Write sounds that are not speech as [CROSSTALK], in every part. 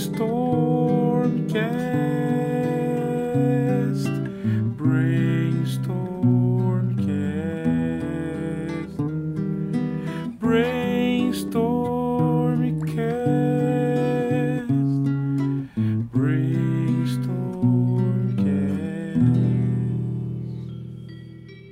Brainstormcast. Brainstormcast. Brainstormcast. Brainstormcast.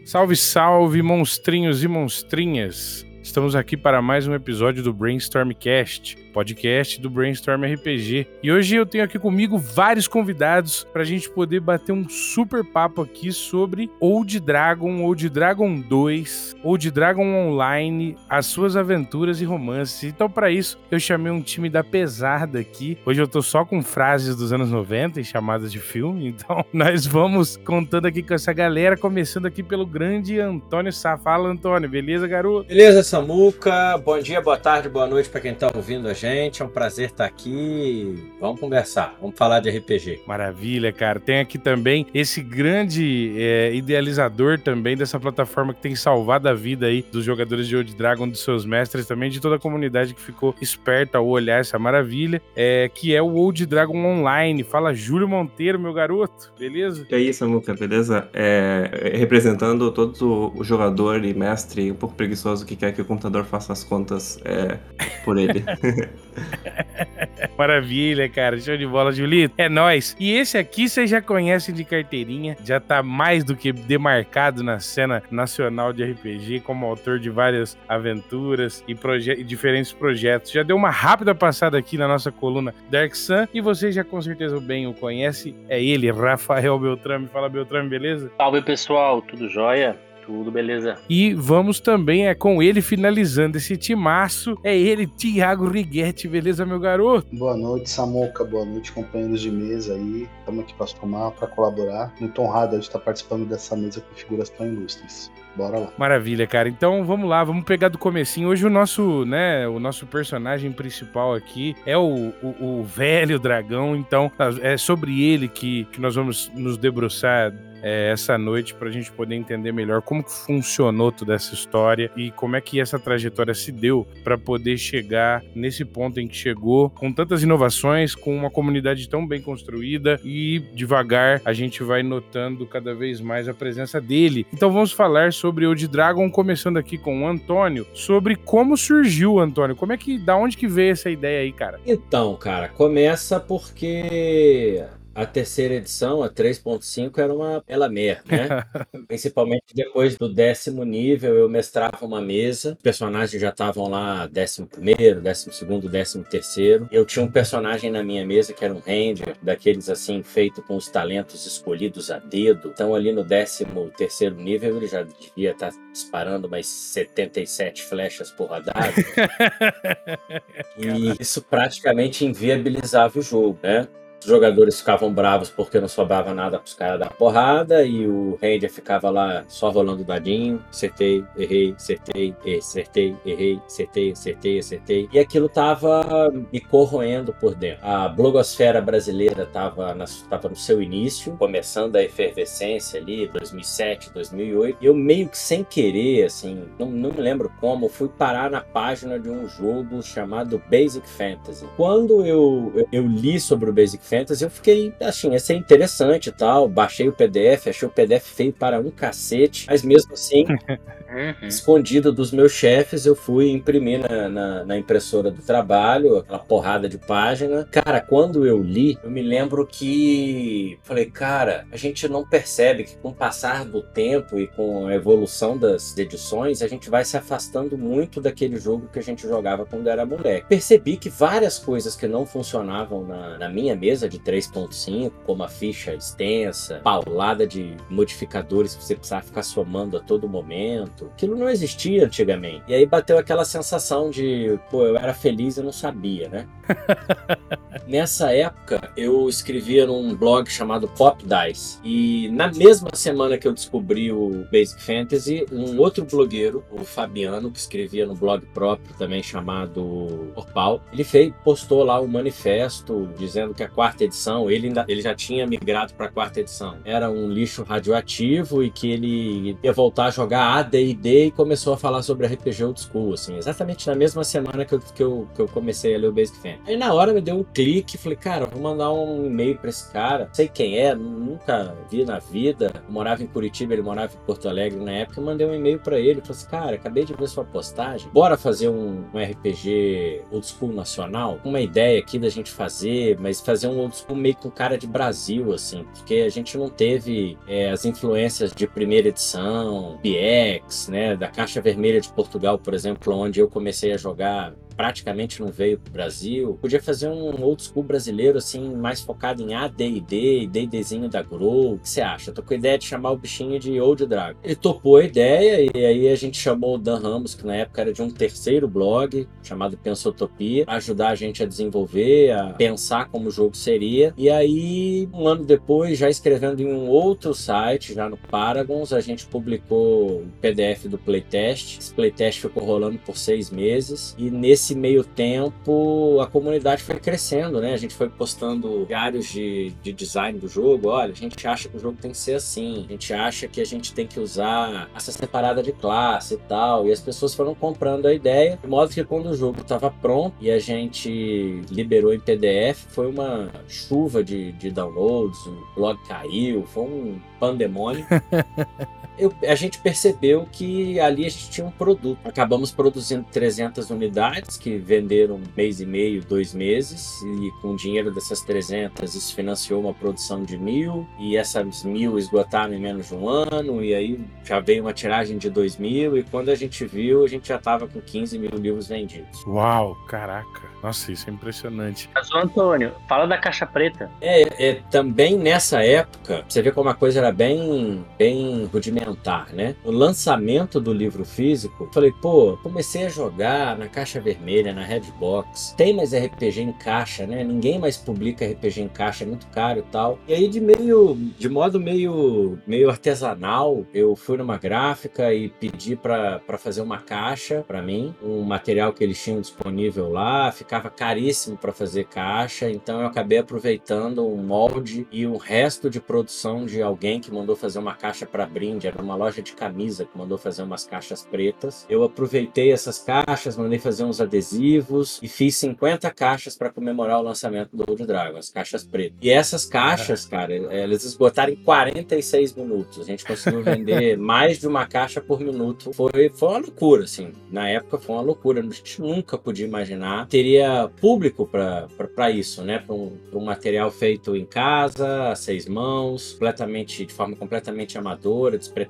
Salve, salve, monstrinhos e monstrinhas! Estamos aqui para mais um episódio do Brainstormcast, podcast do Brainstorm RPG. E hoje eu tenho aqui comigo vários convidados para a gente poder bater um super papo aqui sobre Old Dragon, Old Dragon 2, Old Dragon Online, as suas aventuras e romances. Então, para isso, eu chamei um time da pesada aqui. Hoje eu tô só com frases dos anos 90 e chamadas de filme. [LAUGHS] Então, nós vamos contando aqui com essa galera, começando aqui pelo grande Antônio Sá. Fala, Antônio, beleza, garoto? Beleza, Samuca? Bom dia, boa tarde, boa noite para quem tá ouvindo a gente. É um prazer estar aqui. Vamos conversar, vamos falar de RPG. Maravilha, cara. Tem aqui também esse grande é, idealizador também dessa plataforma que tem salvado a vida aí dos jogadores de Old Dragon, dos seus mestres, também de toda a comunidade que ficou esperta ao olhar essa maravilha, é, que é o Old Dragon Online. Fala, Júlio Monteiro, meu garoto, beleza? E aí, Samuca, beleza? É, representando todo o jogador e mestre um pouco preguiçoso que quer que o computador faça as contas é, por ele. [LAUGHS] [LAUGHS] Maravilha, cara. Show de bola, Julito. É nóis. E esse aqui vocês já conhecem de carteirinha. Já tá mais do que demarcado na cena nacional de RPG, como autor de várias aventuras e, proje e diferentes projetos. Já deu uma rápida passada aqui na nossa coluna Dark Sun. E vocês já com certeza bem o conhecem. É ele, Rafael Beltrame. Fala, Beltrame, beleza? Salve, pessoal. Tudo jóia? Tudo beleza. E vamos também é com ele finalizando esse timaço. É ele, Thiago Righetti, beleza, meu garoto? Boa noite, Samuca. Boa noite, companheiros de mesa aí. Estamos aqui para somar, para colaborar. Muito honrado de estar participando dessa mesa com figuras tão ilustres. Bora lá. Maravilha, cara. Então vamos lá, vamos pegar do comecinho. Hoje o nosso, né, o nosso personagem principal aqui é o, o, o velho dragão. Então é sobre ele que, que nós vamos nos debruçar é, essa noite para a gente poder entender melhor como que funcionou toda essa história e como é que essa trajetória se deu para poder chegar nesse ponto em que chegou, com tantas inovações, com uma comunidade tão bem construída e devagar a gente vai notando cada vez mais a presença dele. Então vamos falar sobre Old Dragon, começando aqui com o Antônio, sobre como surgiu, Antônio. Como é que, da onde que veio essa ideia aí, cara? Então, cara, começa porque a terceira edição, a 3.5, era uma ela mer, né? [LAUGHS] Principalmente depois do décimo nível, eu mestrava uma mesa, os personagens já estavam lá décimo primeiro, décimo segundo, décimo terceiro. Eu tinha um personagem na minha mesa que era um ranger, daqueles assim, feito com os talentos escolhidos a dedo. Então ali no décimo terceiro nível, ele já devia estar disparando mais 77 flechas por radar. [LAUGHS] e isso praticamente inviabilizava o jogo, né? Os jogadores ficavam bravos porque não sobrava nada pros caras dar porrada e o Ranger ficava lá só rolando dadinho. Acertei, errei, acertei, acertei, errei, acertei, acertei, acertei. E aquilo tava me corroendo por dentro. A blogosfera brasileira tava, na, tava no seu início, começando a efervescência ali, 2007, 2008. E eu meio que sem querer, assim, não, não me lembro como, fui parar na página de um jogo chamado Basic Fantasy. Quando eu, eu, eu li sobre o Basic Fantasy, eu fiquei assim, ia ser interessante e tal. Baixei o PDF, achei o PDF feio para um cacete, mas mesmo assim, [LAUGHS] uhum. escondido dos meus chefes, eu fui imprimir na, na, na, impressora do trabalho, aquela porrada de página. Cara, quando eu li, eu me lembro que falei, cara, a gente não percebe que com o passar do tempo e com a evolução das edições, a gente vai se afastando muito daquele jogo que a gente jogava quando era moleque. Percebi que várias coisas que não funcionavam na, na minha mesa de 3.5, como a ficha extensa, paulada de modificadores que você precisava ficar somando a todo momento. Aquilo não existia antigamente. E aí bateu aquela sensação de, pô, eu era feliz e não sabia, né? [LAUGHS] Nessa época, eu escrevia num blog chamado Pop Dice. E na mesma semana que eu descobri o Basic Fantasy, um outro blogueiro, o Fabiano, que escrevia no blog próprio também chamado Orpal, ele fez, postou lá um manifesto dizendo que a quarta edição, ele, ainda, ele já tinha migrado para a quarta edição. Era um lixo radioativo e que ele ia voltar a jogar AD&D e começou a falar sobre RPG Old School, assim, exatamente na mesma semana que eu, que eu, que eu comecei a ler o Basic Fantasy. Aí na hora me deu um clique e falei, cara, vou mandar um e-mail pra esse cara. Sei quem é, nunca vi na vida. Eu morava em Curitiba, ele morava em Porto Alegre na época. Eu mandei um e-mail pra ele. Falei assim, cara, acabei de ver sua postagem. Bora fazer um, um RPG old school nacional? Uma ideia aqui da gente fazer, mas fazer um old school meio com cara de Brasil, assim. Porque a gente não teve é, as influências de primeira edição, BX, né? Da Caixa Vermelha de Portugal, por exemplo, onde eu comecei a jogar praticamente não veio pro Brasil. Podia fazer um old school brasileiro, assim, mais focado em AD&D, D&Dzinho da Grow. O que você acha? Eu tô com a ideia de chamar o bichinho de Old Dragon. Ele topou a ideia e aí a gente chamou o Dan Ramos, que na época era de um terceiro blog, chamado Pensotopia, ajudar a gente a desenvolver, a pensar como o jogo seria. E aí, um ano depois, já escrevendo em um outro site, já no Paragons, a gente publicou o PDF do playtest. Esse playtest ficou rolando por seis meses e nesse nesse meio tempo, a comunidade foi crescendo, né? A gente foi postando diários de, de design do jogo. Olha, a gente acha que o jogo tem que ser assim. A gente acha que a gente tem que usar essa separada de classe e tal. E as pessoas foram comprando a ideia. De modo que quando o jogo estava pronto e a gente liberou em PDF, foi uma chuva de, de downloads, o blog caiu, foi um pandemônio. [LAUGHS] eu, a gente percebeu que ali a gente tinha um produto. Acabamos produzindo 300 unidades que venderam um mês e meio, dois meses, e com o dinheiro dessas 300 isso financiou uma produção de mil, e essas mil esgotaram em menos de um ano, e aí já veio uma tiragem de dois mil, e quando a gente viu, a gente já estava com 15 mil livros vendidos. Uau, caraca. Nossa, isso é impressionante. Mas, Antônio, fala da caixa preta. É, é, também nessa época, você vê como a coisa era bem, bem rudimentar, né? O lançamento do livro físico, falei, pô, comecei a jogar na caixa vermelha, na Redbox. Tem mais RPG em caixa, né? Ninguém mais publica RPG em caixa, é muito caro e tal. E aí, de meio, de modo meio, meio artesanal, eu fui numa gráfica e pedi para fazer uma caixa para mim, um material que eles tinham disponível lá, ficava caríssimo para fazer caixa, então eu acabei aproveitando um molde e o resto de produção de alguém que mandou fazer uma caixa para brinde, era uma loja de camisa que mandou fazer umas caixas pretas. Eu aproveitei essas caixas, mandei fazer uns adesivos e fiz 50 caixas para comemorar o lançamento do Old Dragon, as caixas pretas. E essas caixas, cara, elas esgotaram em 46 minutos. A gente conseguiu vender [LAUGHS] mais de uma caixa por minuto. Foi, foi uma loucura, assim. Na época foi uma loucura. A gente nunca podia imaginar. Teria público para isso, né? Para um, um, material feito em casa, a seis mãos, completamente, de forma completamente amadora, despretensiosa.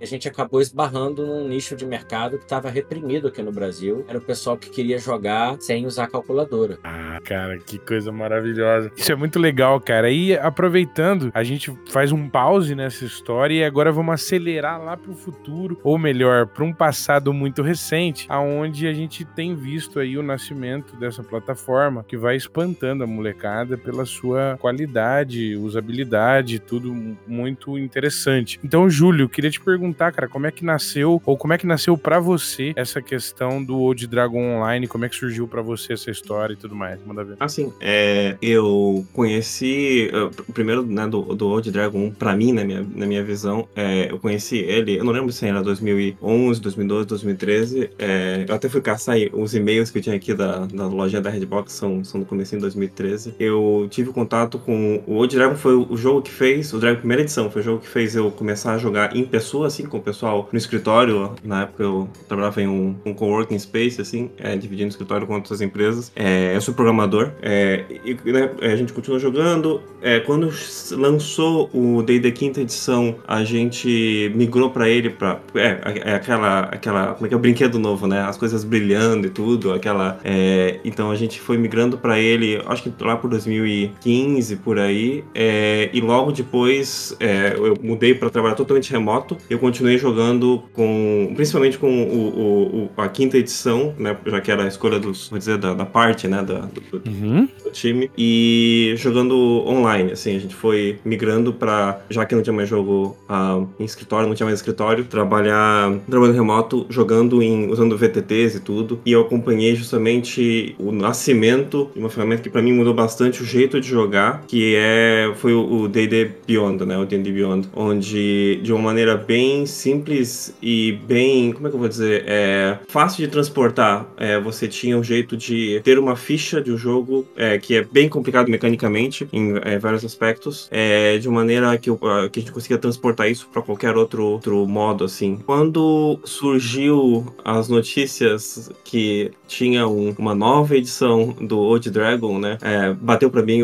E a gente acabou esbarrando num nicho de mercado que estava reprimido aqui no Brasil. Era o pessoal que queria jogar sem usar calculadora. Ah, cara, que coisa maravilhosa. Isso é muito legal, cara. E aproveitando, a gente faz um pause nessa história e agora vamos acelerar lá para o futuro, ou melhor, para um passado muito recente, aonde a gente tem visto aí o nascimento dessa plataforma que vai espantando a molecada pela sua qualidade, usabilidade, tudo muito interessante. Então, Júlio, queria te perguntar, cara, como é que nasceu ou como é que nasceu para você essa questão do Old Dragon Online, como é que surgiu para você essa história e tudo mais? Manda ver. Assim, é, eu conheci uh, primeiro né, do, do Old Dragon para mim, na minha, na minha visão, é, eu conheci ele, eu não lembro se era 2011, 2012, 2013, é, eu até fui caçar os e-mails que eu tinha aqui da, da loja da Redbox, são, são do começo de 2013. Eu tive contato com o Old Dragon, foi o jogo que fez, o Dragon primeira edição, foi o jogo que fez eu começar a jogar em pessoa, assim, com o pessoal no escritório. Na época eu trabalhava em um, um coworking space, assim, é, dividindo o escritório com outras empresas. É, eu sou programador, é, e né, a gente continuou jogando. É, quando lançou o D&D quinta edição, a gente migrou para ele, para é, é, aquela, aquela, como é que é o brinquedo novo, né? As coisas brilhando e tudo, aquela é, é, então a gente foi migrando para ele, acho que lá por 2015 por aí, é, e logo depois é, eu mudei para trabalhar totalmente remoto. Eu continuei jogando com, principalmente com o, o, a quinta edição, né, já que era a escolha dos, vou dizer, da, da parte, né, da, do, uhum. do, time, e jogando online. Assim, a gente foi migrando para, já que não tinha mais jogo uh, em escritório, não tinha mais escritório, trabalhar trabalhando remoto, jogando em usando VTTs e tudo. E eu acompanhei justamente o nascimento de uma ferramenta que para mim mudou bastante o jeito de jogar, que é foi o D&D Beyond, né, o D&D Beyond, onde de uma maneira bem simples e bem, como é que eu vou dizer, é fácil de transportar é, você tinha um jeito de ter uma ficha de um jogo é, que é bem complicado mecanicamente, em é, vários aspectos, é, de maneira que, uh, que a gente consiga transportar isso para qualquer outro, outro modo, assim. Quando surgiu as notícias que tinha um, uma nova edição do Old Dragon, né, é, bateu para mim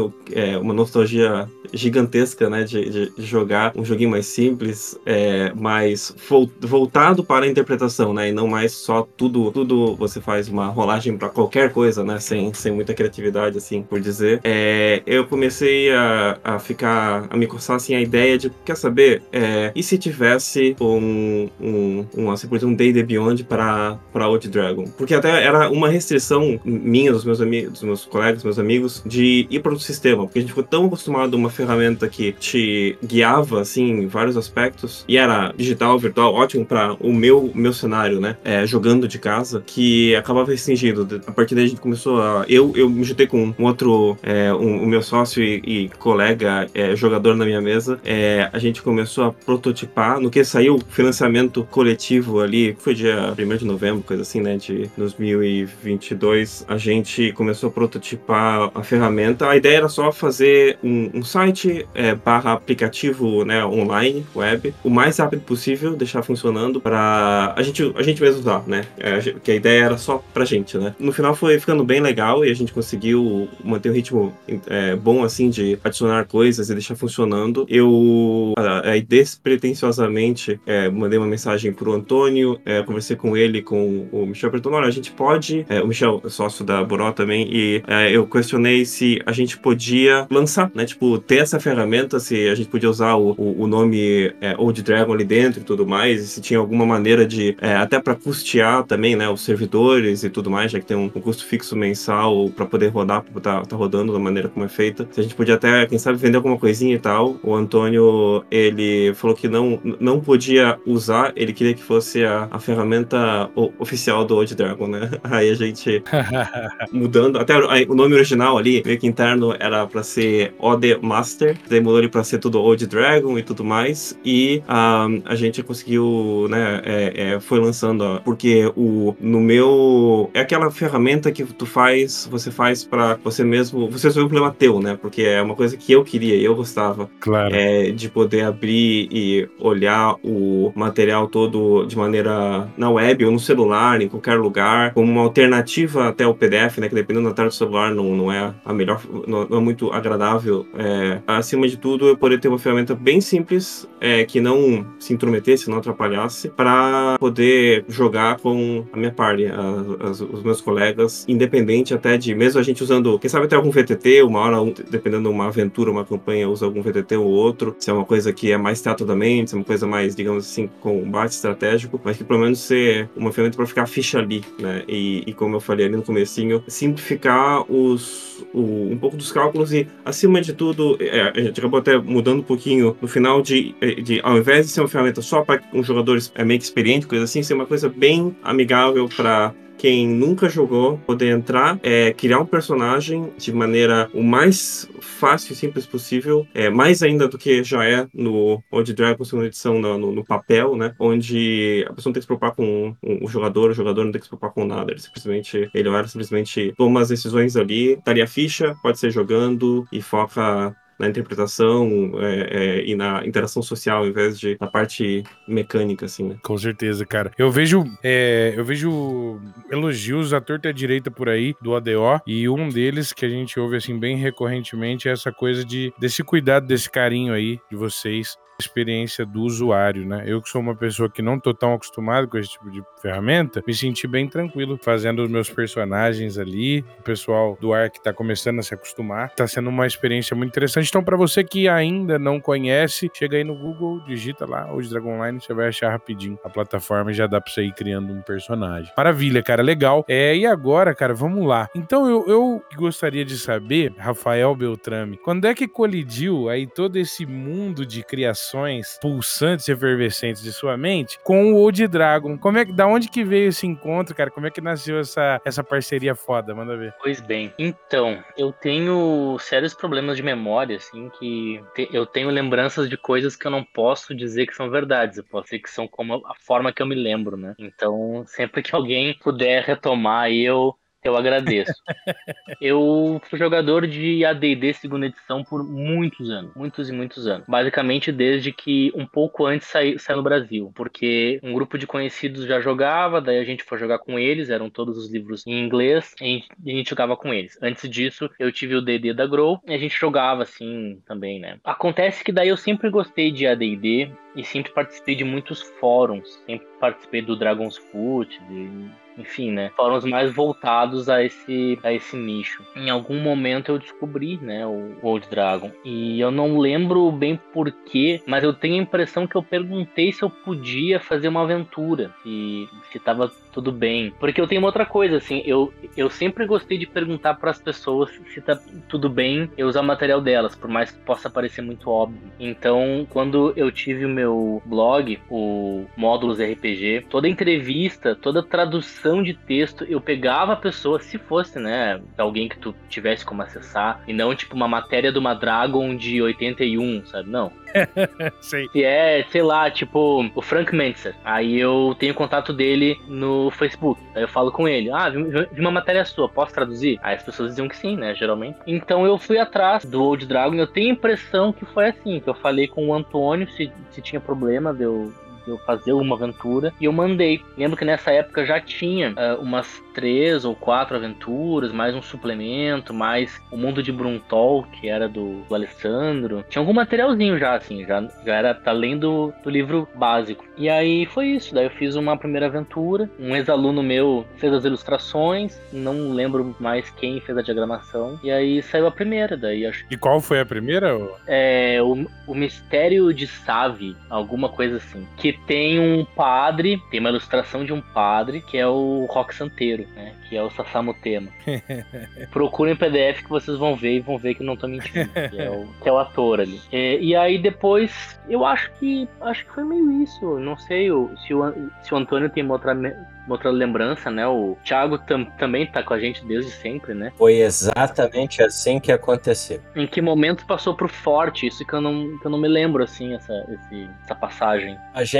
uma nostalgia gigantesca, né, de, de, jogar um joguinho mais simples, é, mais voltado para a interpretação, né, e não mais só tudo, tudo você faz uma rolagem para qualquer coisa, né, sem, sem muita criatividade, assim, por dizer. É, eu comecei a, a ficar, a me coçar, assim, a ideia de, quer saber, é, e se tivesse um, um, um assim, por exemplo, um Day Beyond para para Old Dragon? Porque até era uma restrição minha, dos meus amigos, dos meus colegas, meus amigos, de ir para outro sistema, porque a gente ficou tão acostumado a uma ferramenta que te guiava, assim, em vários aspectos, e era digital, virtual, ótimo para o meu, meu cenário, né? É, jogando de casa, que acabava restringindo. A partir daí a gente começou a. Eu, eu me juntei com um outro, é, um, o meu sócio e, e colega é, jogador na minha mesa. É, a gente começou a prototipar. No que saiu financiamento coletivo ali, foi dia 1 de novembro, coisa assim, né? De 2022, a gente começou a prototipar a ferramenta. A ideia era só fazer um, um site é, barra aplicativo né, online, web, o mais rápido possível, deixar funcionando para a gente, a gente mesmo usar, né? É, que a ideia era só pra gente, né? No final foi ficando bem legal e a gente conseguiu manter um ritmo é, bom, assim, de adicionar coisas e deixar funcionando. Eu, aí, despretensiosamente, é, mandei uma mensagem pro Antônio, é, conversei com ele, com o Michel, perguntou, olha, a gente pode, é, o Michel, sócio da Boró também, e é, eu questionei se a gente podia lançar, né? Tipo, ter essa ferramenta, se a gente podia usar o, o, o nome Old Dragon ali dentro e tudo mais, e se tinha alguma maneira de, é, até para custear também, né, os servidores e tudo mais, já que tem um, um custo fixo mensal para poder rodar, para tá, tá rodando da maneira como é feita. Se a gente podia até, quem sabe, vender alguma coisinha e tal. O Antônio, ele falou que não, não podia usar, ele queria que fosse a, a ferramenta oficial do Old Dragon, né? [LAUGHS] Aí a gente [LAUGHS] mudando, até o nome original ali, meio que interno, era para ser OD Master, daí mudou ele para ser tudo Old Dragon e tudo mais, e um, a gente conseguiu, né, é, é, foi lançando, ó, porque o, no meu, é aquela ferramenta que tu faz, você faz para você mesmo, você resolver um problema teu, né, porque é uma coisa que eu queria, eu gostava, claro. é, de poder abrir e olhar o material todo de maneira na web ou no celular, em qualquer lugar, como uma alternativa até o PDF, né, que dependendo da tela do celular não, não é a melhor, não, não é muito agradável, é, acima de tudo eu poder ter uma ferramenta bem simples, é, que não se intrometesse, não atrapalhasse, para poder jogar com a minha party, a, a, os meus colegas, independente até de, mesmo a gente usando, quem sabe até algum VTT, uma hora, um, dependendo de uma aventura, uma campanha, usa algum VTT ou outro, se é uma coisa que é mais teatro da mente, se é uma coisa mais, digamos assim, combate estratégico, mas que pelo menos ser uma ferramenta para ficar ficha ali, né? E, e, como eu falei ali no comecinho, simplificar os, o, um pouco dos cálculos e, acima de tudo, é, a gente acabou até mudando um pouquinho no final de, de ao invés de ser uma ferramenta só para um jogador é meio experiente, coisa assim, ser uma coisa bem amigável para quem nunca jogou poder entrar, é, criar um personagem de maneira o mais fácil e simples possível, é, mais ainda do que já é no Old Dragon segunda edição no, no, no, papel, né? Onde a pessoa não tem que se preocupar com o jogador, o jogador não tem que se preocupar com nada. Ele simplesmente, ele vai simplesmente toma as decisões ali, daria ficha, pode ser jogando e foca na interpretação é, é, e na interação social, ao invés de na parte mecânica, assim, né? Com certeza, cara. Eu vejo, é, eu vejo elogios à torta e à direita por aí do ADO, e um deles que a gente ouve, assim, bem recorrentemente é essa coisa de desse cuidado, desse carinho aí de vocês experiência do usuário, né? Eu que sou uma pessoa que não tô tão acostumado com esse tipo de ferramenta, me senti bem tranquilo fazendo os meus personagens ali, o pessoal do ar que tá começando a se acostumar. Tá sendo uma experiência muito interessante. Então, para você que ainda não conhece, chega aí no Google, digita lá o Dragon Online, você vai achar rapidinho a plataforma e já dá pra você ir criando um personagem. Maravilha, cara, legal. É, e agora, cara, vamos lá. Então, eu, eu gostaria de saber, Rafael Beltrame, quando é que colidiu aí todo esse mundo de criação criações pulsantes e efervescentes de sua mente com o Old Dragon. Como é que, da onde que veio esse encontro, cara? Como é que nasceu essa, essa parceria foda? Manda ver. Pois bem, então, eu tenho sérios problemas de memória, assim, que te- eu tenho lembranças de coisas que eu não posso dizer que são verdades, eu posso dizer que são como a forma que eu me lembro, né? Então, sempre que alguém puder retomar eu, eu agradeço. [LAUGHS] Eu fui jogador de AD&D segunda edição por muitos anos, muitos e muitos anos. Basicamente desde que um pouco antes saiu, saiu no Brasil, porque um grupo de conhecidos já jogava, daí a gente foi jogar com eles, eram todos os livros em inglês, e a gente, e a gente jogava com eles. Antes disso, eu tive o D&D da Grow, e a gente jogava assim também, né? Acontece que daí eu sempre gostei de AD&D, e sempre participei de muitos fóruns, sempre participei do Dragon's Foot, de enfim, né? Fóruns mais voltados a esse, a esse nicho. Em algum momento eu descobri, né, o Old Dragon. E eu não lembro bem porquê, mas eu tenho a impressão que eu perguntei se eu podia fazer uma aventura, se, se tava tudo bem. Porque eu tenho outra coisa, assim, eu, eu sempre gostei de perguntar para as pessoas se tá tudo bem eu usar material delas, por mais que possa parecer muito óbvio. Então, quando eu tive o meu blog, o Módulos RPG, toda entrevista, toda tradução de texto, eu pegava a pessoa, se fosse, né, alguém que tu tivesse como acessar, e não tipo uma matéria de uma Dragon de 81, sabe? Não. [LAUGHS] Sei. Se é, sei lá, tipo, o Frank Mentzer. Aí eu tenho contato dele no Facebook. Aí eu falo com ele: Ah, vi, vi uma matéria sua, posso traduzir? Aí as pessoas diziam que sim, né? Geralmente. Então eu fui atrás do Old Dragon. Eu tenho a impressão que foi assim: que eu falei com o Antônio se, se tinha problema de eu, eu fazer uma aventura e eu mandei. Lembro que nessa época já tinha uh, umas três ou quatro aventuras, mais um suplemento, mais o mundo de Bruntol, que era do, do Alessandro. Tinha algum materialzinho já, assim, já, já era além do, do livro básico. E aí foi isso. Daí eu fiz uma primeira aventura. Um ex-aluno meu fez as ilustrações, não lembro mais quem fez a diagramação. E aí saiu a primeira. Daí acho E qual foi a primeira? é o, o Mistério de Save, alguma coisa assim. Que tem um padre, tem uma ilustração de um padre, que é o Rock Santeiro, né? Que é o Sasamu Tema. [LAUGHS] Procurem PDF que vocês vão ver e vão ver que eu não tô mentindo. Que é o, que é o ator ali. É, e aí depois, eu acho que acho que foi meio isso. Não sei o- se o, se o Antônio tem uma outra, uma outra lembrança, né? O Thiago tam- também tá com a gente desde sempre, né? Foi exatamente assim que aconteceu. Em que momento passou pro forte? Isso que eu não, que eu não me lembro, assim, essa, esse- essa passagem. A gente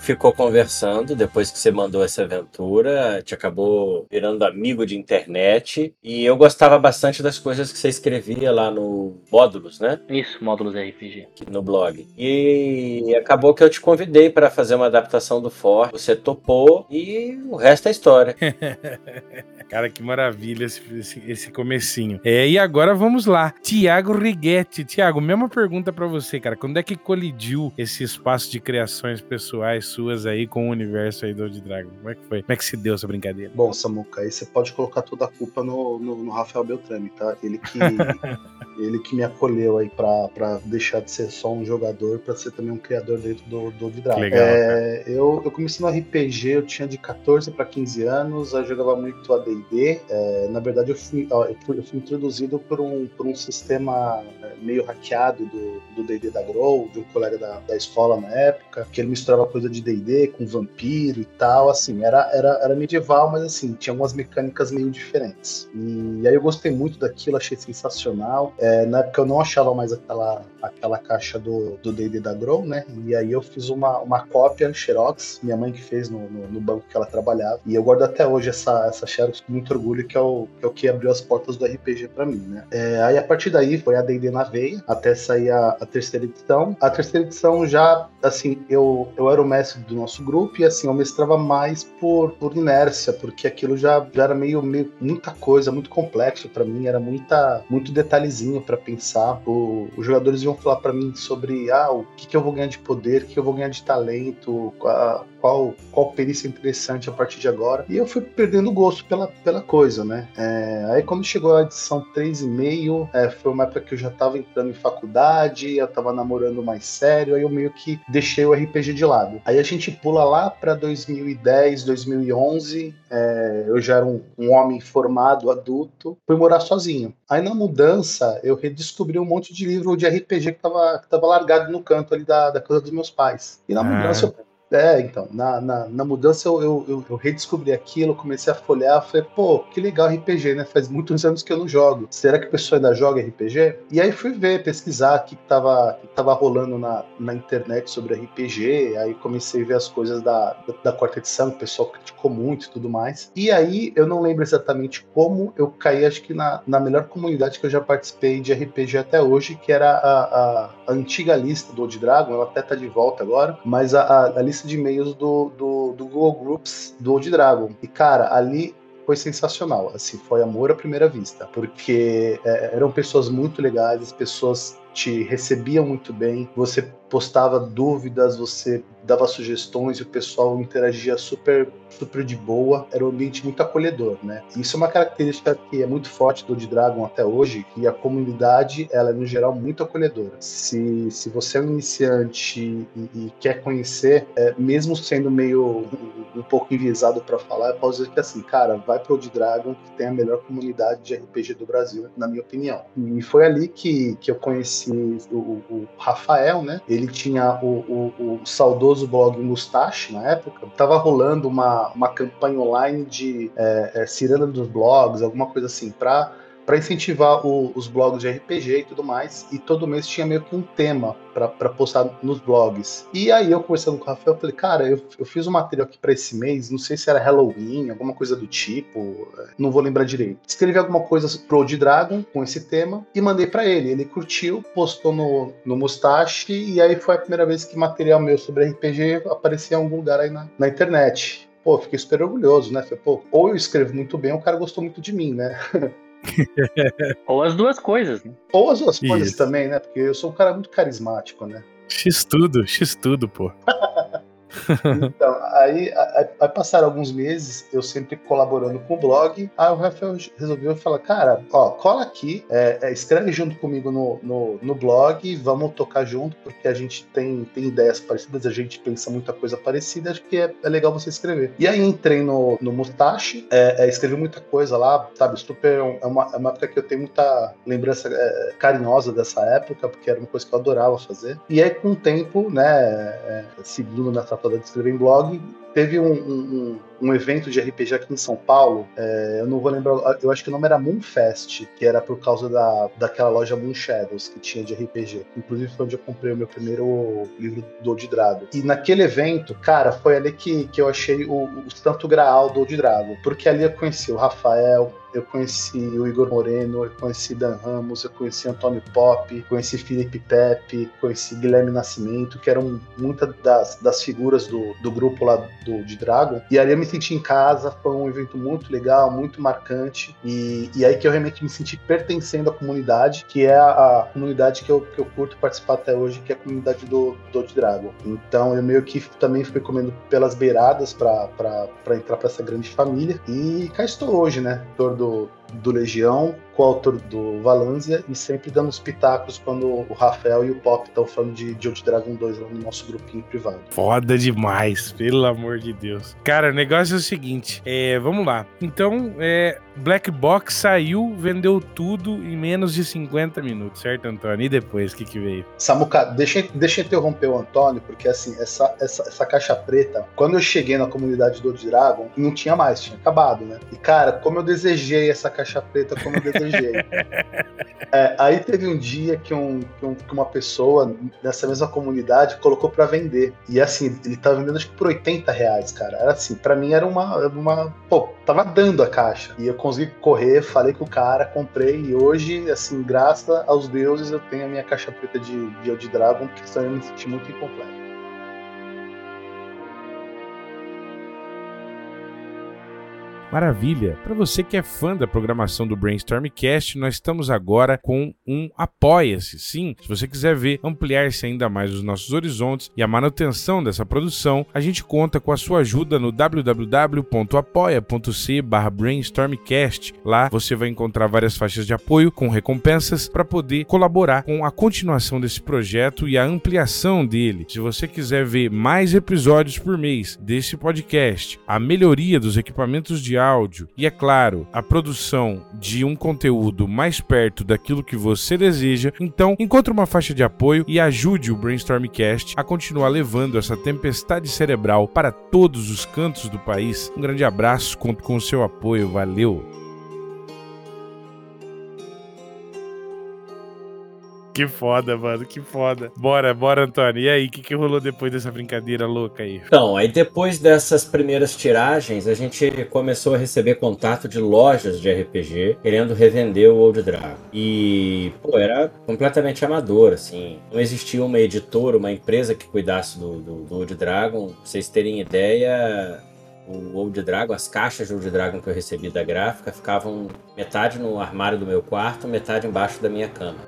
ficou conversando depois que você mandou essa aventura, gente acabou virando amigo de internet e eu gostava bastante das coisas que você escrevia lá no Módulos, né? Isso, módulos RPG. no blog. E acabou que eu te convidei para fazer uma adaptação do Forte, você topou e o resto é história. [LAUGHS] Cara, que maravilha esse, esse, esse comecinho. É, e agora vamos lá. Tiago Righetti. Tiago, mesma pergunta pra você, cara. Quando é que colidiu esse espaço de criações pessoais suas aí com o universo aí do Old Dragon? Como é que foi? Como é que se deu essa brincadeira? Bom, Samuca, aí você pode colocar toda a culpa no, no, no Rafael Beltrame, tá? Ele que, [LAUGHS] ele que me acolheu aí pra, pra deixar de ser só um jogador, pra ser também um criador dentro do, do Old Dragon. Legal, É, eu, eu comecei no RPG, eu tinha de 14 pra 15 anos, eu jogava muito AD&D. É, na verdade, eu fui, eu fui, eu fui introduzido por um, por um sistema é, meio hackeado do do D&D da Grow, de um colega da, da escola na época, que ele misturava coisa de D&D com vampiro e tal, assim, era, era, era medieval, mas assim, tinha algumas mecânicas meio diferentes. E aí eu gostei muito daquilo, achei sensacional. É, na época eu não achava mais aquela, aquela caixa do D&D da Grow, né? E aí eu fiz uma, uma cópia Xerox, minha mãe que fez no, no, no banco que ela trabalhava. E eu guardo até hoje essa, essa Xerox com muito orgulho, que é o que, é o que abriu as portas do RPG pra mim, né? É, aí a partir daí foi a D&D na veia, até sair a, a terceira edição. A terceira edição já, assim, eu, eu era o mestre do nosso grupo e assim, eu mestrava mais por, por inércia, porque aquilo já, já era meio, meio muita coisa, muito complexo pra mim, era muita, muito detalhezinho pra pensar. O- os jogadores iam falar pra mim sobre ah, o que, que eu vou ganhar de poder, o que eu vou ganhar de talento, a- qual, qual perícia interessante a partir de agora. E eu fui perdendo gosto pela, pela coisa, né? É, aí quando chegou a edição 3,5, é, foi uma época que eu já tava entrando em faculdade, eu tava namorando mais sério, aí eu meio que deixei o RPG de lado. Aí a gente pula lá para 2010, 2011, é, eu já era um, um homem formado, adulto, fui morar sozinho. Aí na mudança, eu redescobri um monte de livro de RPG que tava, que tava largado no canto ali da, da casa dos meus pais. E na mudança eu é, então, na, na, na mudança eu, eu, eu, redescobri aquilo, comecei a folhear, falei, pô, que legal RPG, né? Faz muitos anos que eu não jogo. Será que a pessoa ainda joga RPG? E aí fui ver, pesquisar o que, que, tava, que tava rolando na, na internet sobre RPG, aí comecei a ver as coisas da, da, da quarta edição, o pessoal criticou muito e tudo mais. E aí eu não lembro exatamente como eu caí, acho que na, na melhor comunidade que eu já participei de RPG até hoje, que era a, a, a antiga lista do Old Dragon, ela até tá de volta agora, mas a, a, a lista lista de e-mails do, do, do Google Groups do Old Dragon. E, cara, ali foi sensacional. Assim, foi amor à primeira vista. Porque é, eram pessoas muito legais, as pessoas te recebiam muito bem, você postava dúvidas, você dava sugestões e o pessoal interagia super, super de boa. Era um ambiente muito acolhedor, né? Isso é uma característica que é muito forte do Dragon até hoje, que a comunidade, ela é no geral muito acolhedora. Se, se você é um iniciante e, e quer conhecer, é, mesmo sendo meio um, um pouco enviesado para falar, eu posso dizer que assim, cara, vai pro Old Dragon, que tem a melhor comunidade de RPG do Brasil, na minha opinião. E foi ali que, que eu conheci o, o Rafael, né? Ele tinha o, o, o saudoso blog Mustache na época. Tava rolando uma, uma campanha online de é, é, ciranda dos blogs, alguma coisa assim, para para incentivar o, os blogs de RPG e tudo mais. E todo mês tinha meio que um tema para postar nos blogs. E aí eu conversando com o Rafael, eu falei, cara, eu, eu fiz um material aqui para esse mês, não sei se era Halloween, alguma coisa do tipo, não vou lembrar direito. Escrevi alguma coisa pro de Dragon com esse tema e mandei para ele. Ele curtiu, postou no, no Mustache e aí foi a primeira vez que material meu sobre RPG aparecia em algum lugar aí na, na internet. Pô, fiquei super orgulhoso, né? Falei, pô, ou eu escrevo muito bem, ou o cara gostou muito de mim, né? [LAUGHS] [LAUGHS] Ou as duas coisas, né? Ou as duas coisas também, né? Porque eu sou um cara muito carismático, né? X tudo, X tudo, pô. [LAUGHS] então, aí, aí, aí, passaram alguns meses, eu sempre colaborando com o blog. Aí o Rafael resolveu falar: Cara, ó, cola aqui, é, é, escreve junto comigo no, no, no, blog, vamos tocar junto, porque a gente tem, tem ideias parecidas, a gente pensa muita coisa parecida, acho que é, é legal você escrever. E aí entrei no, no Mustache, é, é escrevi muita coisa lá, sabe? Super, é uma, é uma época que eu tenho muita lembrança é, carinhosa dessa época, porque era uma coisa que eu adorava fazer. E aí, com o tempo, né, seguindo nessa toda de escrever em blog, teve um, um, um, evento de RPG aqui em São Paulo, é, eu não vou lembrar, eu acho que o nome era Moonfest, que era por causa da, daquela loja Moon Shadows que tinha de RPG. Inclusive foi onde eu comprei o meu primeiro livro do Old Drago. E naquele evento, cara, foi ali que, que eu achei o, o Graal do Old Drago, porque ali eu conheci o Rafael, eu conheci o Igor Moreno, eu conheci Dan Ramos, eu conheci Antônio Pop, conheci Felipe Pepe, conheci Guilherme Nascimento, que eram muitas das, das figuras do, do grupo lá do, de Dragon. E ali eu me senti em casa, foi um evento muito legal, muito marcante. E, e aí que eu realmente me senti pertencendo à comunidade, que é a, a comunidade que eu, que eu curto participar até hoje, que é a comunidade do, do de Dragon. Então eu meio que também fui comendo pelas beiradas para entrar para essa grande família. E cá estou hoje, né? do, do Legião, coautor do Valanzia e sempre dando os pitacos quando o Rafael e o Pop estão falando de, Old Dragon 2 lá no nosso grupinho privado. Foda demais, pelo amor de Deus. Cara, o negócio é o seguinte, é, vamos lá. Então, é, Black Box saiu, vendeu tudo em menos de 50 minutos, certo, Antônio? E depois, o que que veio? Samuca, deixa, deixa eu interromper o Antônio, porque assim, essa, essa, essa caixa preta, quando eu cheguei na comunidade do Dragon, não tinha mais, tinha acabado, né? E cara, como eu desejei essa caixa preta, como eu desejei [LAUGHS] é, aí teve um dia que, um, que, um, que, uma pessoa dessa mesma comunidade colocou para vender. E assim, ele tava vendendo acho que por 80 reais, cara. Era assim, para mim era uma, uma. Pô, tava dando a caixa. E eu consegui correr, falei com o cara, comprei. E hoje, assim, graças aos deuses, eu tenho a minha caixa preta de, de Dragon, porque senão eu me senti muito incompleto. Maravilha! Para você que é fã da programação do Brainstormcast, nós estamos agora com um Apoia-se. Sim, se você quiser ver ampliar-se ainda mais os nossos horizontes e a manutenção dessa produção, a gente conta com a sua ajuda no www.apoia.c brainstormcast. Lá você vai encontrar várias faixas de apoio com recompensas para poder colaborar com a continuação desse projeto e a ampliação dele. Se você quiser ver mais episódios por mês desse podcast, a melhoria dos equipamentos de áudio e, é claro, a produção de um conteúdo mais perto daquilo que você deseja, então encontre uma faixa de apoio e ajude o Brainstormcast a continuar levando essa tempestade cerebral para todos os cantos do país. Um grande abraço, conto com o seu apoio, valeu! Que foda, mano, que foda. Bora, bora, Antônio. E aí, o que, que rolou depois dessa brincadeira louca aí? Então, aí depois dessas primeiras tiragens, a gente começou a receber contato de lojas de RPG querendo revender o Old Dragon. E, pô, era completamente amador, assim. Não existia uma editora, uma empresa que cuidasse do, do, do Old Dragon. Pra vocês terem ideia, o Old Dragon, as caixas de Old Dragon que eu recebi da gráfica ficavam metade no armário do meu quarto, metade embaixo da minha cama.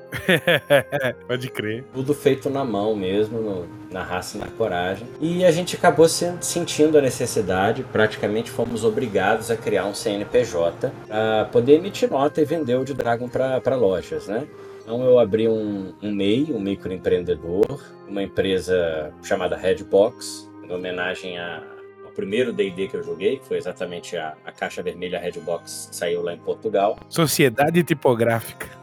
[LAUGHS] Pode crer. Tudo feito na mão mesmo, no, na raça e na coragem. E a gente acabou se, sentindo a necessidade, praticamente fomos obrigados a criar um CNPJ para poder emitir nota e vender o Old Dragon para lojas, né? Então eu abri um, um MEI, um microempreendedor, uma empresa chamada Redbox, em homenagem a o primeiro D&D que eu joguei, que foi exatamente a, a caixa vermelha Redbox que saiu lá em Portugal. Sociedade Tipográfica.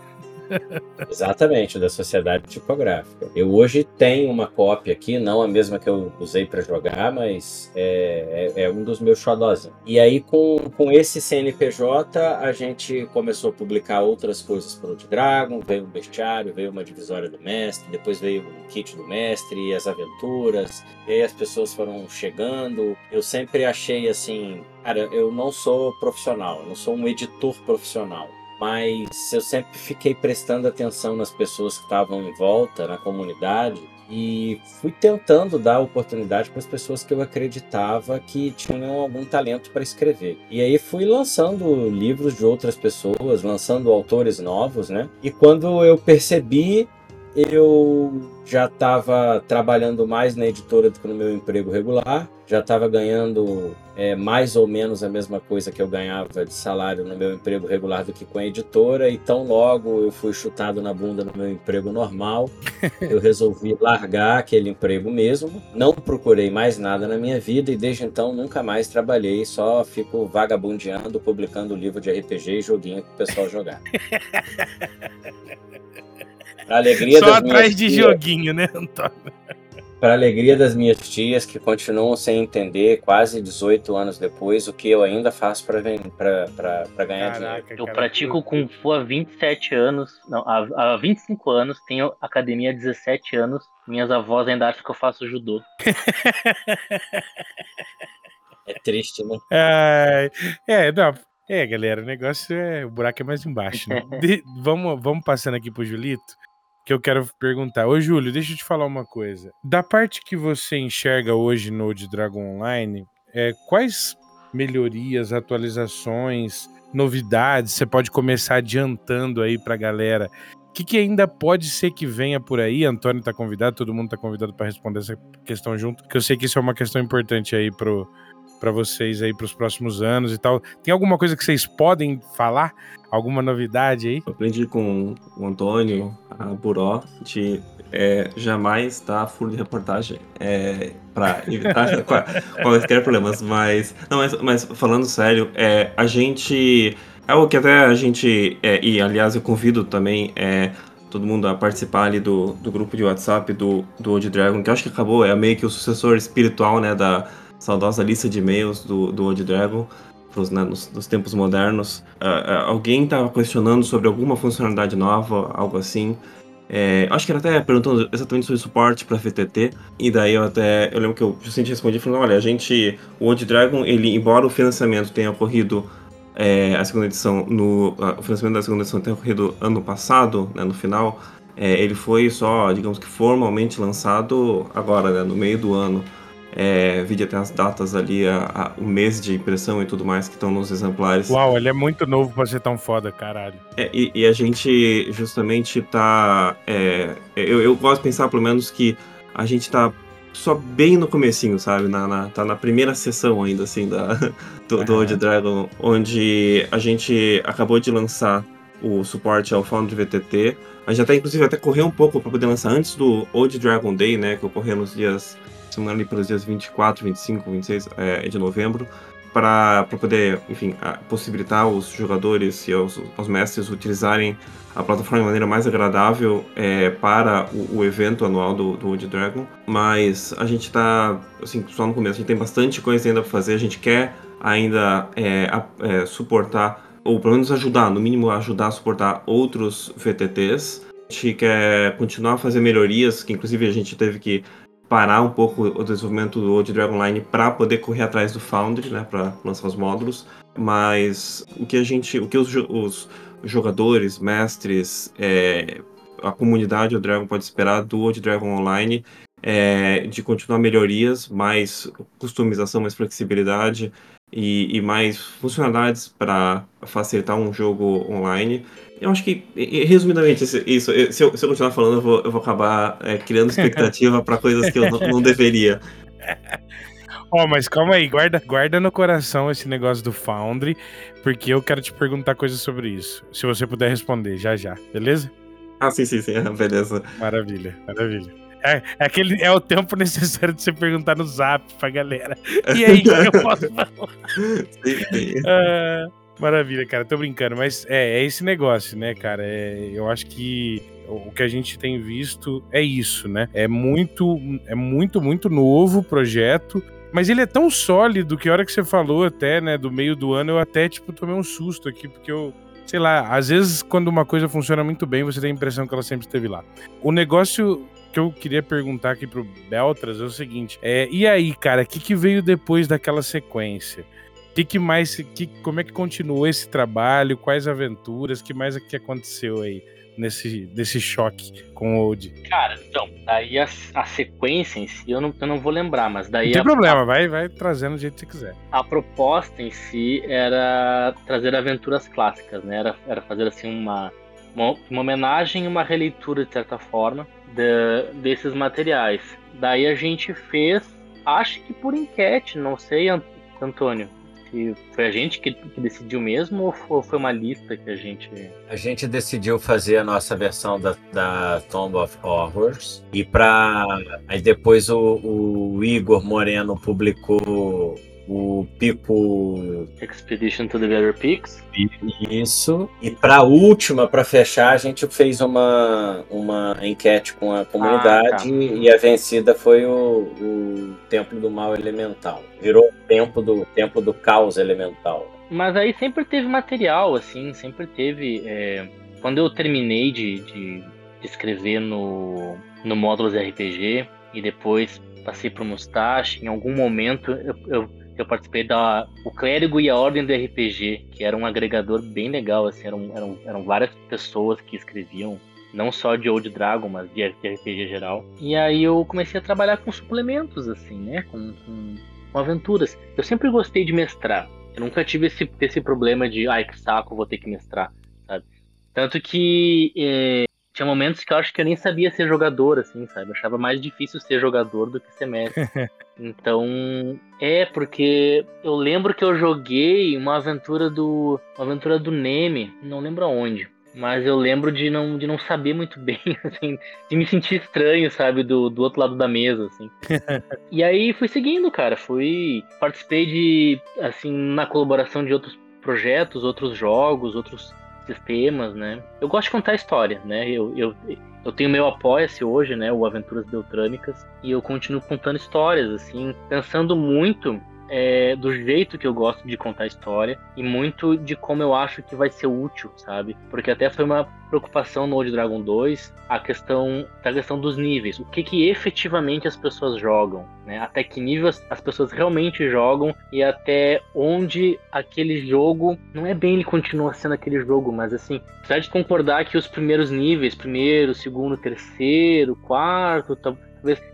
[LAUGHS] Exatamente, da Sociedade Tipográfica. Eu hoje tenho uma cópia aqui, não a mesma que eu usei para jogar, mas é, é, é, um dos meus xodózinhos. E aí, com, com esse CNPJ, a gente começou a publicar outras coisas para o Dragon, veio um bestiário, veio uma divisória do mestre, depois veio o kit do mestre, as aventuras, e aí as pessoas foram chegando. Eu sempre achei assim, cara, eu não sou profissional, não sou um editor profissional mas eu sempre fiquei prestando atenção nas pessoas que estavam em volta, na comunidade, e fui tentando dar oportunidade para as pessoas que eu acreditava que tinham algum talento para escrever. E aí fui lançando livros de outras pessoas, lançando autores novos, né? E quando eu percebi, eu já estava trabalhando mais na editora do que no meu emprego regular, já estava ganhando é, mais ou menos a mesma coisa que eu ganhava de salário no meu emprego regular do que com a editora, e tão logo eu fui chutado na bunda no meu emprego normal, [LAUGHS] eu resolvi largar aquele emprego mesmo, não procurei mais nada na minha vida e desde então nunca mais trabalhei, só fico vagabundeando, publicando livro de RPG e joguinho o pessoal jogar. [LAUGHS] Pra alegria Só atrás de joguinho, né, Antônio? Para alegria das minhas tias que continuam sem entender, quase 18 anos depois, o que eu ainda faço para ganhar Caraca, dinheiro. Eu pratico Kung Fu há 27 anos, não, há, há 25 anos, tenho academia há 17 anos, minhas avós ainda acham que eu faço judô. é triste, né? [LAUGHS] É, é, não, é, galera, o negócio é. O buraco é mais embaixo, né? [LAUGHS] De, vamos, vamos passando aqui pro Julito que eu quero perguntar. Ô, Júlio, deixa eu te falar uma coisa. Da parte que você enxerga hoje no de Dragon Online, é, quais melhorias, atualizações, novidades você pode começar adiantando aí pra galera? O que, que ainda pode ser que venha por aí? Antônio tá convidado, todo mundo tá convidado para responder essa questão junto, que eu sei que isso é uma questão importante aí pro, para vocês aí para os próximos anos e tal. Tem alguma coisa que vocês podem falar? Alguma novidade aí? Eu aprendi com o Antônio, a Buró, de é, jamais dar furo de reportagem é, para evitar [LAUGHS] quaisquer problemas. Mas, não, mas, mas falando sério, é, a gente. É o que até a gente. É, e aliás, eu convido também é, todo mundo a participar ali do, do grupo de WhatsApp do, do Old Dragon, que eu acho que acabou, é meio que o sucessor espiritual né, da saudosa lista de e-mails do, do Old Dragon pros, né, nos, nos, tempos modernos. Uh, uh, alguém estava questionando sobre alguma funcionalidade nova, algo assim. É, acho que ele até perguntando exatamente sobre suporte para VTT, e daí eu até, eu lembro que eu justamente respondi falando, olha, a gente, o Old Dragon, ele, embora o financiamento tenha ocorrido, é, a segunda edição, no, uh, o financiamento da segunda edição tenha ocorrido ano passado, né, no final, é, ele foi só, digamos que formalmente lançado agora, né, no meio do ano. É, até as datas ali, a, a, o mês de impressão e tudo mais que estão nos exemplares. Uau, ele é muito novo pra ser tão foda, caralho. É, e, e, a gente justamente tá. É, eu, eu gosto de pensar, pelo menos, que a gente tá só bem no comecinho, sabe? Na, na, tá na primeira sessão ainda, assim, da, do, do Old Dragon, onde a gente acabou de lançar o suporte ao Foundry VTT. A gente até, inclusive, até correu um pouco para poder lançar antes do Old Dragon Day, né? Que ocorreu nos dias, semana ali pelos dias 24, 25, 26 é, de novembro para poder, enfim, possibilitar os jogadores e os, os, mestres utilizarem a plataforma de maneira mais agradável é, para o, o, evento anual do, do Old Dragon. Mas a gente está, assim, só no começo, a gente tem bastante coisa ainda para fazer, a gente quer ainda é, é, suportar, ou pelo menos ajudar, no mínimo ajudar a suportar outros VTTs. A gente quer continuar a fazer melhorias, que inclusive a gente teve que parar um pouco o desenvolvimento do Old Dragon Line para poder correr atrás do Foundry, né, para lançar os módulos. Mas o que a gente, o que os, os jogadores, mestres, é, a comunidade do Dragon pode esperar do Old Dragon Online é de continuar melhorias, mais customização, mais flexibilidade e, e mais funcionalidades para facilitar um jogo online. Eu acho que, resumidamente, isso, se eu, se eu continuar falando, eu vou, eu vou acabar é, criando expectativa para coisas que eu não, não deveria. [LAUGHS] Ó, oh, mas calma aí, guarda, guarda no coração esse negócio do Foundry, porque eu quero te perguntar coisas sobre isso. Se você puder responder, já já, beleza? Ah, sim, sim, sim, [LAUGHS] beleza. Maravilha, maravilha. É, é, aquele, é o tempo [LAUGHS] necessário de você perguntar no zap pra galera. E aí, que eu posso [LAUGHS] falar? Sim, sim. Uh, Maravilha, cara. Tô brincando, mas é, é esse negócio, né, cara? É, eu acho que o que a gente tem visto é isso, né? É muito, é muito, muito novo o projeto. Mas ele é tão sólido que a hora que você falou até, né, do meio do ano, eu até, tipo, tomei um susto aqui, porque eu, sei lá, às vezes quando uma coisa funciona muito bem, você tem a impressão que ela sempre esteve lá. O negócio que eu queria perguntar aqui pro Beltras é o seguinte: é, e aí, cara, o que, que veio depois daquela sequência? que, que mais, que, como é que continuou esse trabalho? Quais aventuras? que mais é que aconteceu aí nesse, nesse choque com o Old? Cara, então, daí a, a sequência em si eu não, eu não vou lembrar, mas daí. Não tem a, problema, a, vai, vai trazendo do jeito que você quiser. A proposta em si era trazer aventuras clássicas, né? Era, era fazer assim uma, uma, uma homenagem e uma releitura, de certa forma, de, desses materiais. Daí a gente fez, acho que por enquete, não sei, Antônio que foi a gente que, que, decidiu mesmo ou foi uma lista que a gente. A gente decidiu fazer a nossa versão da, da Tomb of Horrors. E para Aí depois o, o Igor Moreno publicou o Pico Expedition to the Better Peaks. Isso. E para última, para fechar, a gente fez uma, uma enquete com a comunidade ah, tá. e a vencida foi o, o Templo do Mal Elemental. Virou o Templo do, Templo do Caos Elemental. Mas aí sempre teve material, assim, sempre teve. É... Quando eu terminei de, de, escrever no, no módulos RPG e depois passei para o Mustache, em algum momento eu, eu eu participei da O Clérigo e a Ordem do RPG, que era um agregador bem legal, assim, eram, eram, eram várias pessoas que escreviam, não só de Old Dragon, mas de RPG geral. E aí eu comecei a trabalhar com suplementos, assim, né, com, com, com aventuras. Eu sempre gostei de mestrar, eu nunca tive esse, esse problema de, ai, que saco, vou ter que mestrar, sabe? Tanto que é, tinha momentos que eu acho que eu nem sabia ser jogador, assim, sabe? Eu achava mais difícil ser jogador do que ser mestre. [LAUGHS] então, é porque eu lembro que eu joguei uma aventura do. Uma aventura do Neme, não lembro aonde. Mas eu lembro de não, de não saber muito [LAUGHS] bem, assim, de me sentir estranho, sabe, do, do outro lado da mesa, assim. [LAUGHS] e aí fui seguindo, cara. Fui. Participei de. assim, na colaboração de outros projetos, outros jogos, outros sistemas, né? Eu gosto de contar história, né? Eu, eu, eu tenho meu apoia-se hoje, né? O Aventuras Beltrânicas, e eu continuo contando histórias, assim, pensando muito é, do jeito que eu gosto de contar história e muito de como eu acho que vai ser útil, sabe? Porque até foi uma preocupação no Old Dragon 2 a questão da questão dos níveis, o que que efetivamente as pessoas jogam, né? Até que nível as pessoas realmente jogam e até onde aquele jogo não é bem ele continua sendo aquele jogo, mas assim, apesar de concordar que os primeiros níveis, primeiro, segundo, terceiro, quarto,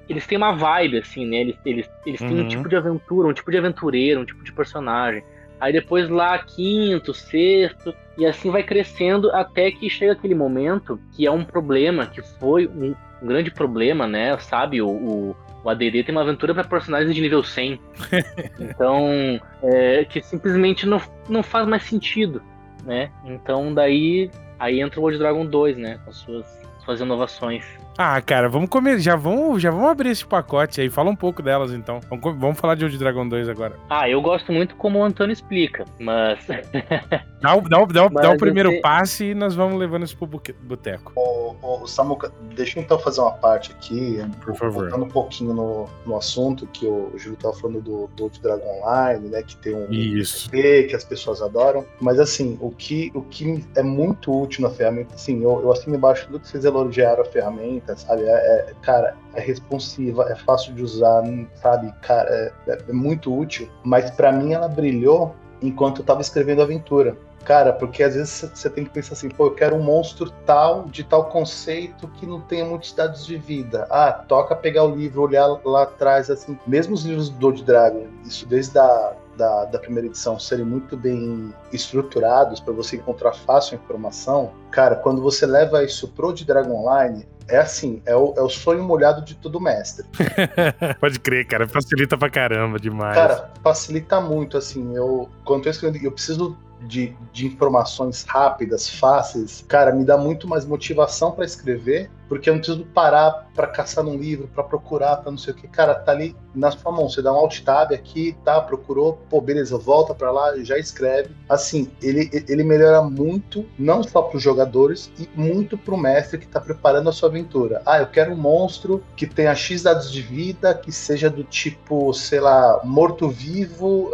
eles têm uma vibe, assim, né? Eles, eles, eles têm Uhum. um tipo de aventura, um tipo de aventureiro, um tipo de personagem. Aí depois lá, quinto, sexto, e assim vai crescendo até que chega aquele momento que é um problema, que foi um, um grande problema, né? Sabe, o, o, o ADD tem uma aventura para personagens de nível 100. [LAUGHS] então, é, que simplesmente não, não faz mais sentido, né? Então daí aí entra o World Dragon 2, né? Com as suas, suas inovações. Ah, cara, vamos comer. Já vamos, já vamos abrir esse pacote aí. Fala um pouco delas, então. Vamos, vamos falar de Old Dragon 2 agora. Ah, eu gosto muito como o Antônio explica, mas [LAUGHS] Dá, o- dá, o- dá, o- dá o primeiro você- passe e nós vamos levando isso pro boteco. O, o Samuca, deixa eu então fazer uma parte aqui, Por favor. voltando um pouquinho no, no assunto que o Júlio estava falando do, do Old Dragon Online, né? Que tem um Isso. Que as pessoas adoram. Mas assim, o que, o que é muito útil na ferramenta, assim, eu, eu assino embaixo tudo que vocês elogiaram a ferramenta, sabe? É, é- cara, é responsiva, é fácil de usar, sabe? Cara, é, é- é muito útil. Mas pra mim ela brilhou enquanto eu tava escrevendo a aventura. Cara, porque às vezes você- tem que pensar assim, pô, eu quero um monstro tal, de tal conceito que não tenha muitos dados de vida. Ah, toca pegar o livro, olhar lá atrás, assim. Mesmo os livros do Old Dragon, isso desde a da, da primeira edição serem muito bem estruturados para você encontrar fácil a informação, cara, quando você leva isso pro Old Dragon Online, é assim, é o, é o sonho molhado de todo mestre. [LAUGHS] Pode crer, cara. Facilita pra caramba demais. Cara, facilita muito, assim, eu quando eu preciso de, de informações rápidas, fáceis, cara, me dá muito mais motivação para escrever, porque eu não preciso parar para caçar num livro, para procurar, para não sei o que, cara, tá ali na sua mão, você dá um alt tab aqui, tá, procurou, pô, beleza, volta para lá, já escreve. Assim, ele, ele melhora muito, não só para os jogadores, e muito para o mestre que está preparando a sua aventura. Ah, eu quero um monstro que tenha X dados de vida, que seja do tipo, sei lá, morto-vivo.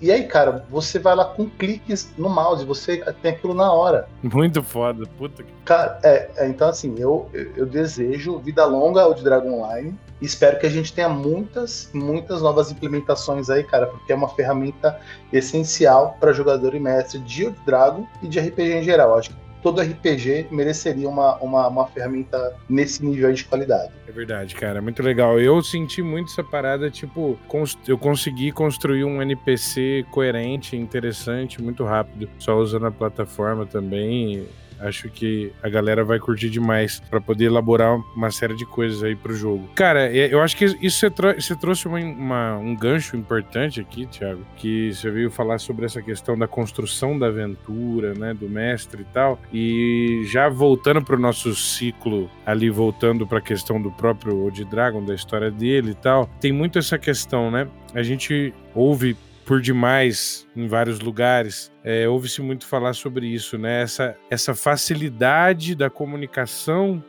E aí, cara, você vai lá com cliques no mouse, você tem aquilo na hora. Muito foda. Puta que. Cara, é, é, então assim, eu, eu desejo vida longa ao de Dragon Online. Espero que a gente tenha muitas, muitas novas implementações aí, cara, porque é uma ferramenta essencial para jogador e mestre de Dragon e de RPG em geral. Acho que todo RPG mereceria uma, uma, uma ferramenta nesse nível de qualidade. É verdade, cara. Muito legal. Eu senti muito essa parada, tipo, eu consegui construir um NPC coerente, interessante, muito rápido, só usando a plataforma também. Acho que a galera vai curtir demais pra poder elaborar uma série de coisas aí pro jogo. Cara, é- eu acho que isso você, você trouxe uma- uma- um gancho importante aqui, Thiago, que você veio falar sobre essa questão da construção da aventura, né, do mestre e tal. E já voltando pro nosso ciclo ali, voltando pra questão do próprio Old Dragon, da história dele e tal, tem muito essa questão, né? A gente ouve por demais em vários lugares. É, Ouve-se muito falar sobre isso, né? Essa, essa facilidade da comunicação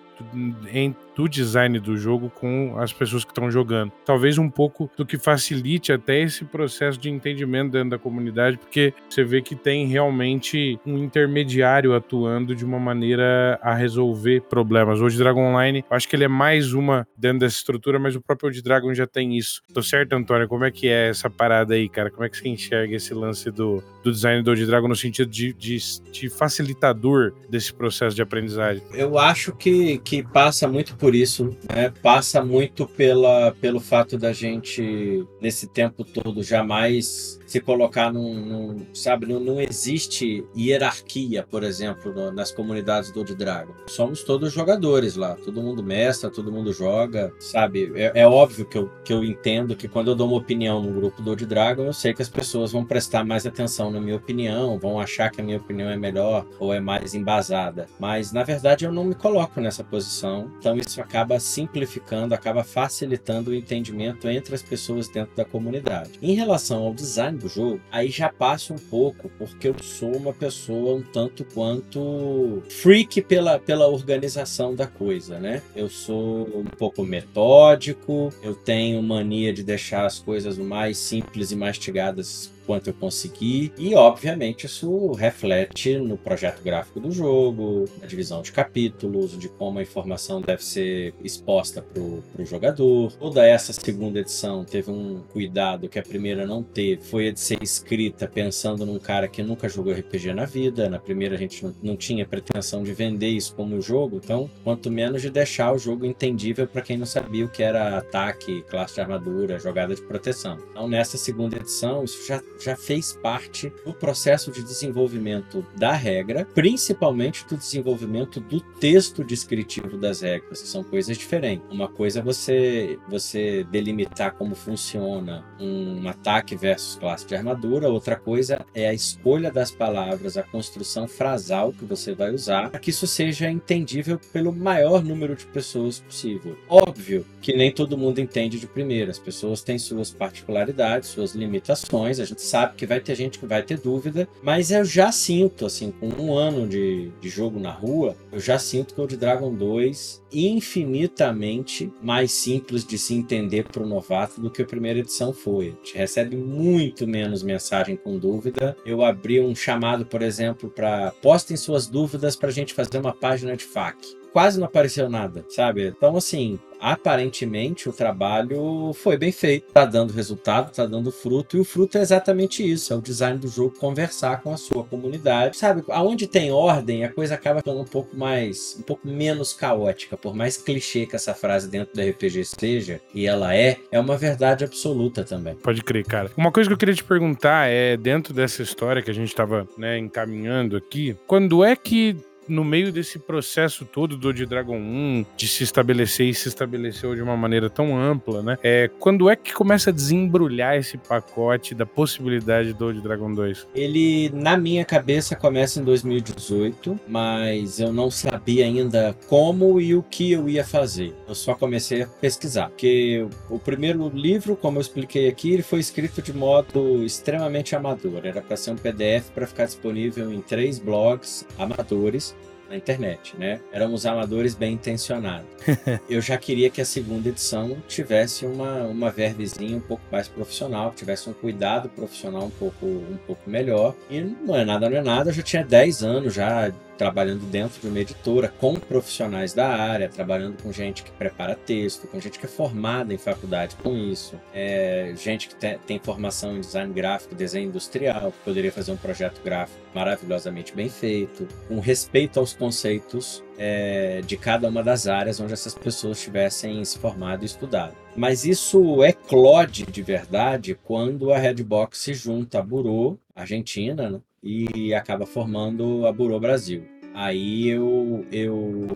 em, do design do jogo com as pessoas que estão jogando. Talvez um pouco do que facilite até esse processo de entendimento dentro da comunidade, porque você vê que tem realmente um intermediário atuando de uma maneira a resolver problemas. Hoje, Dragon Online, acho que ele é mais uma dentro dessa estrutura, mas o próprio Old Dragon já tem isso. Tô certo, Antônio? Como é que é essa parada aí, cara? Como é que você enxerga esse lance do, do design do Old Dragon no sentido de, de, de facilitador desse processo de aprendizagem? Eu acho que, que passa muito por isso, né? Passa muito pela, pelo fato da gente, nesse tempo todo, jamais se colocar num. num sabe, não, não existe hierarquia, por exemplo, no- nas comunidades do Old Dragon. Somos todos jogadores lá, todo mundo mestra, todo mundo joga, sabe? É, é óbvio que eu, que eu entendo que quando eu dou uma opinião no grupo do Old Dragon, eu sei que as pessoas vão prestar mais atenção na minha opinião, vão achar que a minha opinião é melhor ou é mais embasada. Mas na verdade eu não me coloco nessa posição, então acaba simplificando, acaba facilitando o entendimento entre as pessoas dentro da comunidade. Em relação ao design do jogo, aí já passa um pouco, porque eu sou uma pessoa um tanto quanto freak pela, pela organização da coisa, né? Eu sou um pouco metódico, eu tenho mania de deixar as coisas o mais simples e mastigadas quanto eu consegui. E, obviamente, isso reflete no projeto gráfico do jogo, na divisão de capítulos, de como a informação deve ser exposta para o jogador. Toda essa segunda edição teve um cuidado que a primeira não teve, foi a de ser escrita pensando num cara que nunca jogou RPG na vida. Na primeira a gente não, tinha pretensão de vender isso como jogo, então quanto menos de deixar o jogo entendível para quem não sabia o que era ataque, classe de armadura, jogada de proteção. Então nessa segunda edição isso já, já fez parte do processo de desenvolvimento da regra, principalmente do desenvolvimento do texto descritivo das regras, que são coisas diferentes. Uma coisa é você, você delimitar como funciona um ataque versus classe de armadura, outra coisa é a escolha das palavras, a construção frasal que você vai usar, para que isso seja entendível pelo maior número de pessoas possível. Óbvio que nem todo mundo entende de primeira, as pessoas têm suas particularidades, suas limitações, a gente sabe que vai ter gente que vai ter dúvida, mas eu já sinto, assim, com um ano de, de jogo na rua, eu já sinto que o de Dragon 2 infinitamente mais simples de se entender para o novato do que a primeira edição foi. A gente recebe muito menos mensagem com dúvida. Eu abri um chamado, por exemplo, para postem suas dúvidas para a gente fazer uma página de FAQ quase não apareceu nada, sabe? Então, assim, aparentemente o trabalho foi bem feito, tá dando resultado, tá dando fruto, e o fruto é exatamente isso: é o design do jogo conversar com a sua comunidade. Sabe, aonde tem ordem, a coisa acaba ficando um pouco mais, um pouco menos caótica, por mais clichê que essa frase dentro do RPG seja, e ela é, é uma verdade absoluta também. Pode crer, cara. Uma coisa que eu queria te perguntar é, dentro dessa história que a gente tava né, encaminhando aqui, quando é que no meio desse processo todo do de Dragon 1, de se estabelecer e se estabeleceu de uma maneira tão ampla, né? É, quando é que começa a desembrulhar esse pacote da possibilidade do de Dragon 2? Ele, na minha cabeça, começa em 2018, mas eu não sabia ainda como e o que eu ia fazer. Eu só comecei a pesquisar, porque o primeiro livro, como eu expliquei aqui, ele foi escrito de modo extremamente amador. Era para ser um PDF para ficar disponível em três blogs amadores na internet, né? Éramos amadores bem intencionados. [LAUGHS] eu já queria que a segunda edição tivesse uma, uma verbezinha um pouco mais profissional, tivesse um cuidado profissional um pouco, um pouco melhor. E não é nada, não é nada, eu já tinha 10 anos já trabalhando dentro de uma editora com profissionais da área, trabalhando com gente que prepara texto, com gente que é formada em faculdade com isso, é, gente que tem, tem formação em design gráfico, desenho industrial, que poderia fazer um projeto gráfico maravilhosamente bem feito, com respeito aos conceitos é, de cada uma das áreas onde essas pessoas tivessem se formado e estudado. Mas isso eclode de verdade quando a Redbox se junta à Burô, Argentina, né? E acaba formando a Burô Brasil. Aí eu, eu,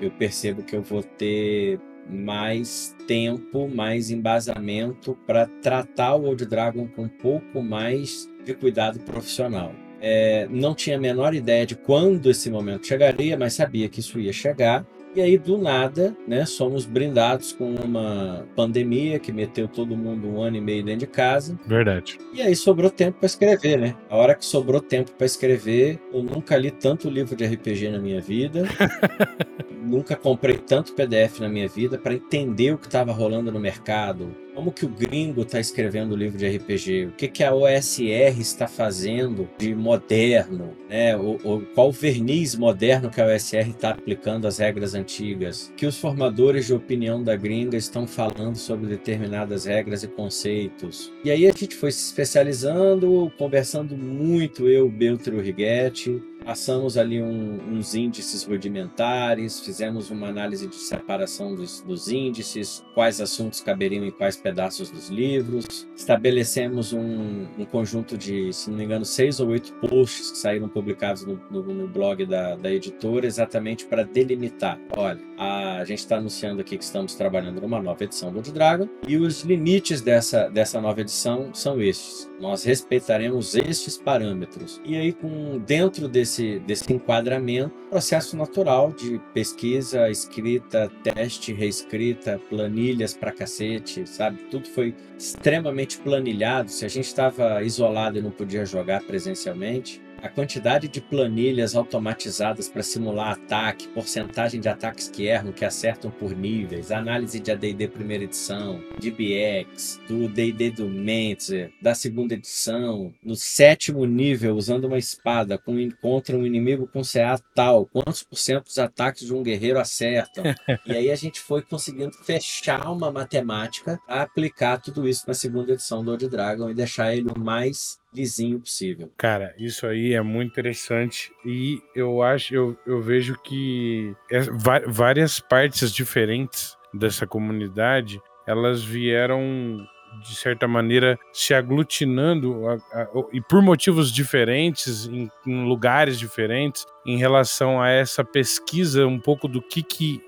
eu percebo que eu vou ter mais tempo, mais embasamento para tratar o Old Dragon com um pouco mais de cuidado profissional. É, não tinha a menor ideia de quando esse momento chegaria, mas sabia que isso ia chegar. E aí, do nada, né, somos brindados com uma pandemia que meteu todo mundo um ano e meio dentro de casa. Verdade. E aí sobrou tempo para escrever, né? A hora que sobrou tempo para escrever, eu nunca li tanto livro de RPG na minha vida. [LAUGHS] nunca comprei tanto PDF na minha vida para entender o que estava rolando no mercado, como que o gringo está escrevendo o livro de RPG, o que, que a OSR está fazendo de moderno, né? O, o, qual verniz moderno que a OSR está aplicando às regras antigas, que os formadores de opinião da gringa estão falando sobre determinadas regras e conceitos. E aí a gente foi se especializando, conversando muito, eu, Beltro o Righetti, passamos ali um, uns índices rudimentares, fizemos uma análise de separação dos, dos, índices, quais assuntos caberiam em quais pedaços dos livros, estabelecemos um, um, conjunto de, se não me engano, seis ou oito posts que saíram publicados no, no, no blog da, da, editora, exatamente para delimitar. Olha, a, a gente está anunciando aqui que estamos trabalhando numa nova edição do Dragon e os limites dessa, dessa nova edição são estes. Nós respeitaremos estes parâmetros. E aí, com dentro desse desse, enquadramento, processo natural de pesquisa, escrita, teste, reescrita, planilhas pra cacete, sabe? Tudo foi extremamente planilhado. Se a gente estava isolado e não podia jogar presencialmente, a quantidade de planilhas automatizadas para simular ataque, porcentagem de ataques que erram, que acertam por níveis, análise de AD&D primeira edição, de BX, do D&D do Mentzer, da segunda edição, no sétimo nível, usando uma espada com, contra um inimigo com CA tal, quantos por cento dos ataques de um guerreiro acertam? [LAUGHS] e aí a gente foi conseguindo fechar uma matemática a aplicar tudo isso na segunda edição do Old Dragon e deixar ele o mais lisinho possível. Cara, isso aí é muito interessante e eu acho, eu, eu vejo que é, várias partes diferentes dessa comunidade elas vieram de certa maneira se aglutinando a, a, e por motivos diferentes em, em, lugares diferentes em relação a essa pesquisa um pouco do que que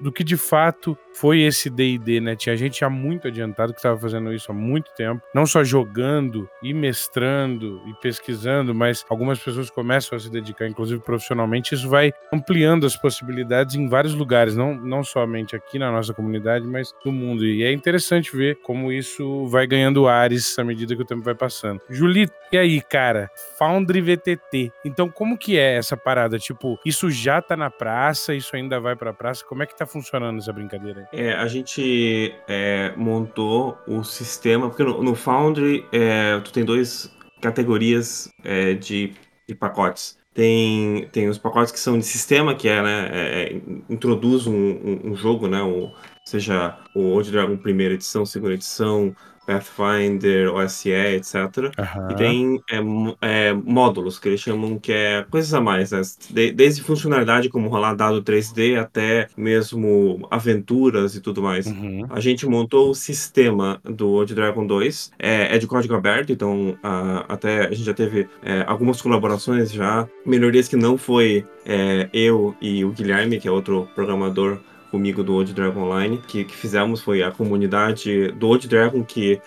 do que de fato foi esse D&D, né? Tinha gente já muito adiantado que estava fazendo isso há muito tempo, não só jogando e mestrando e pesquisando, mas algumas pessoas começam a se dedicar, inclusive profissionalmente, isso vai ampliando as possibilidades em vários lugares, não, não somente aqui na nossa comunidade, mas no mundo. E é interessante ver como isso vai ganhando ares à medida que o tempo vai passando. Julito, e aí, cara? Foundry VTT. Então, como que é essa parada? Tipo, isso já tá na praça, isso ainda vai pra praça? Como é que tá funcionando essa brincadeira? É, a gente é, montou o sistema, porque no, no Foundry é, tu tem duas categorias é, de, de, pacotes. Tem, tem os pacotes que são de sistema, que é, né, é, introduz um, um, um, jogo, né, o, seja o Old Dragon primeira edição, segunda edição, Pathfinder, OSE, etc. Uhum. E tem é, é, módulos que eles chamam que é coisas a mais, né? De, desde funcionalidade como rolar dado 3D até mesmo aventuras e tudo mais. Uhum. A gente montou o sistema do Old Dragon 2, é, é de código aberto, então a, até a gente já teve é, algumas colaborações já, melhorias que não foi é, eu e o Guilherme, que é outro programador comigo do Old Dragon Online, que, que fizemos foi a comunidade do Old Dragon que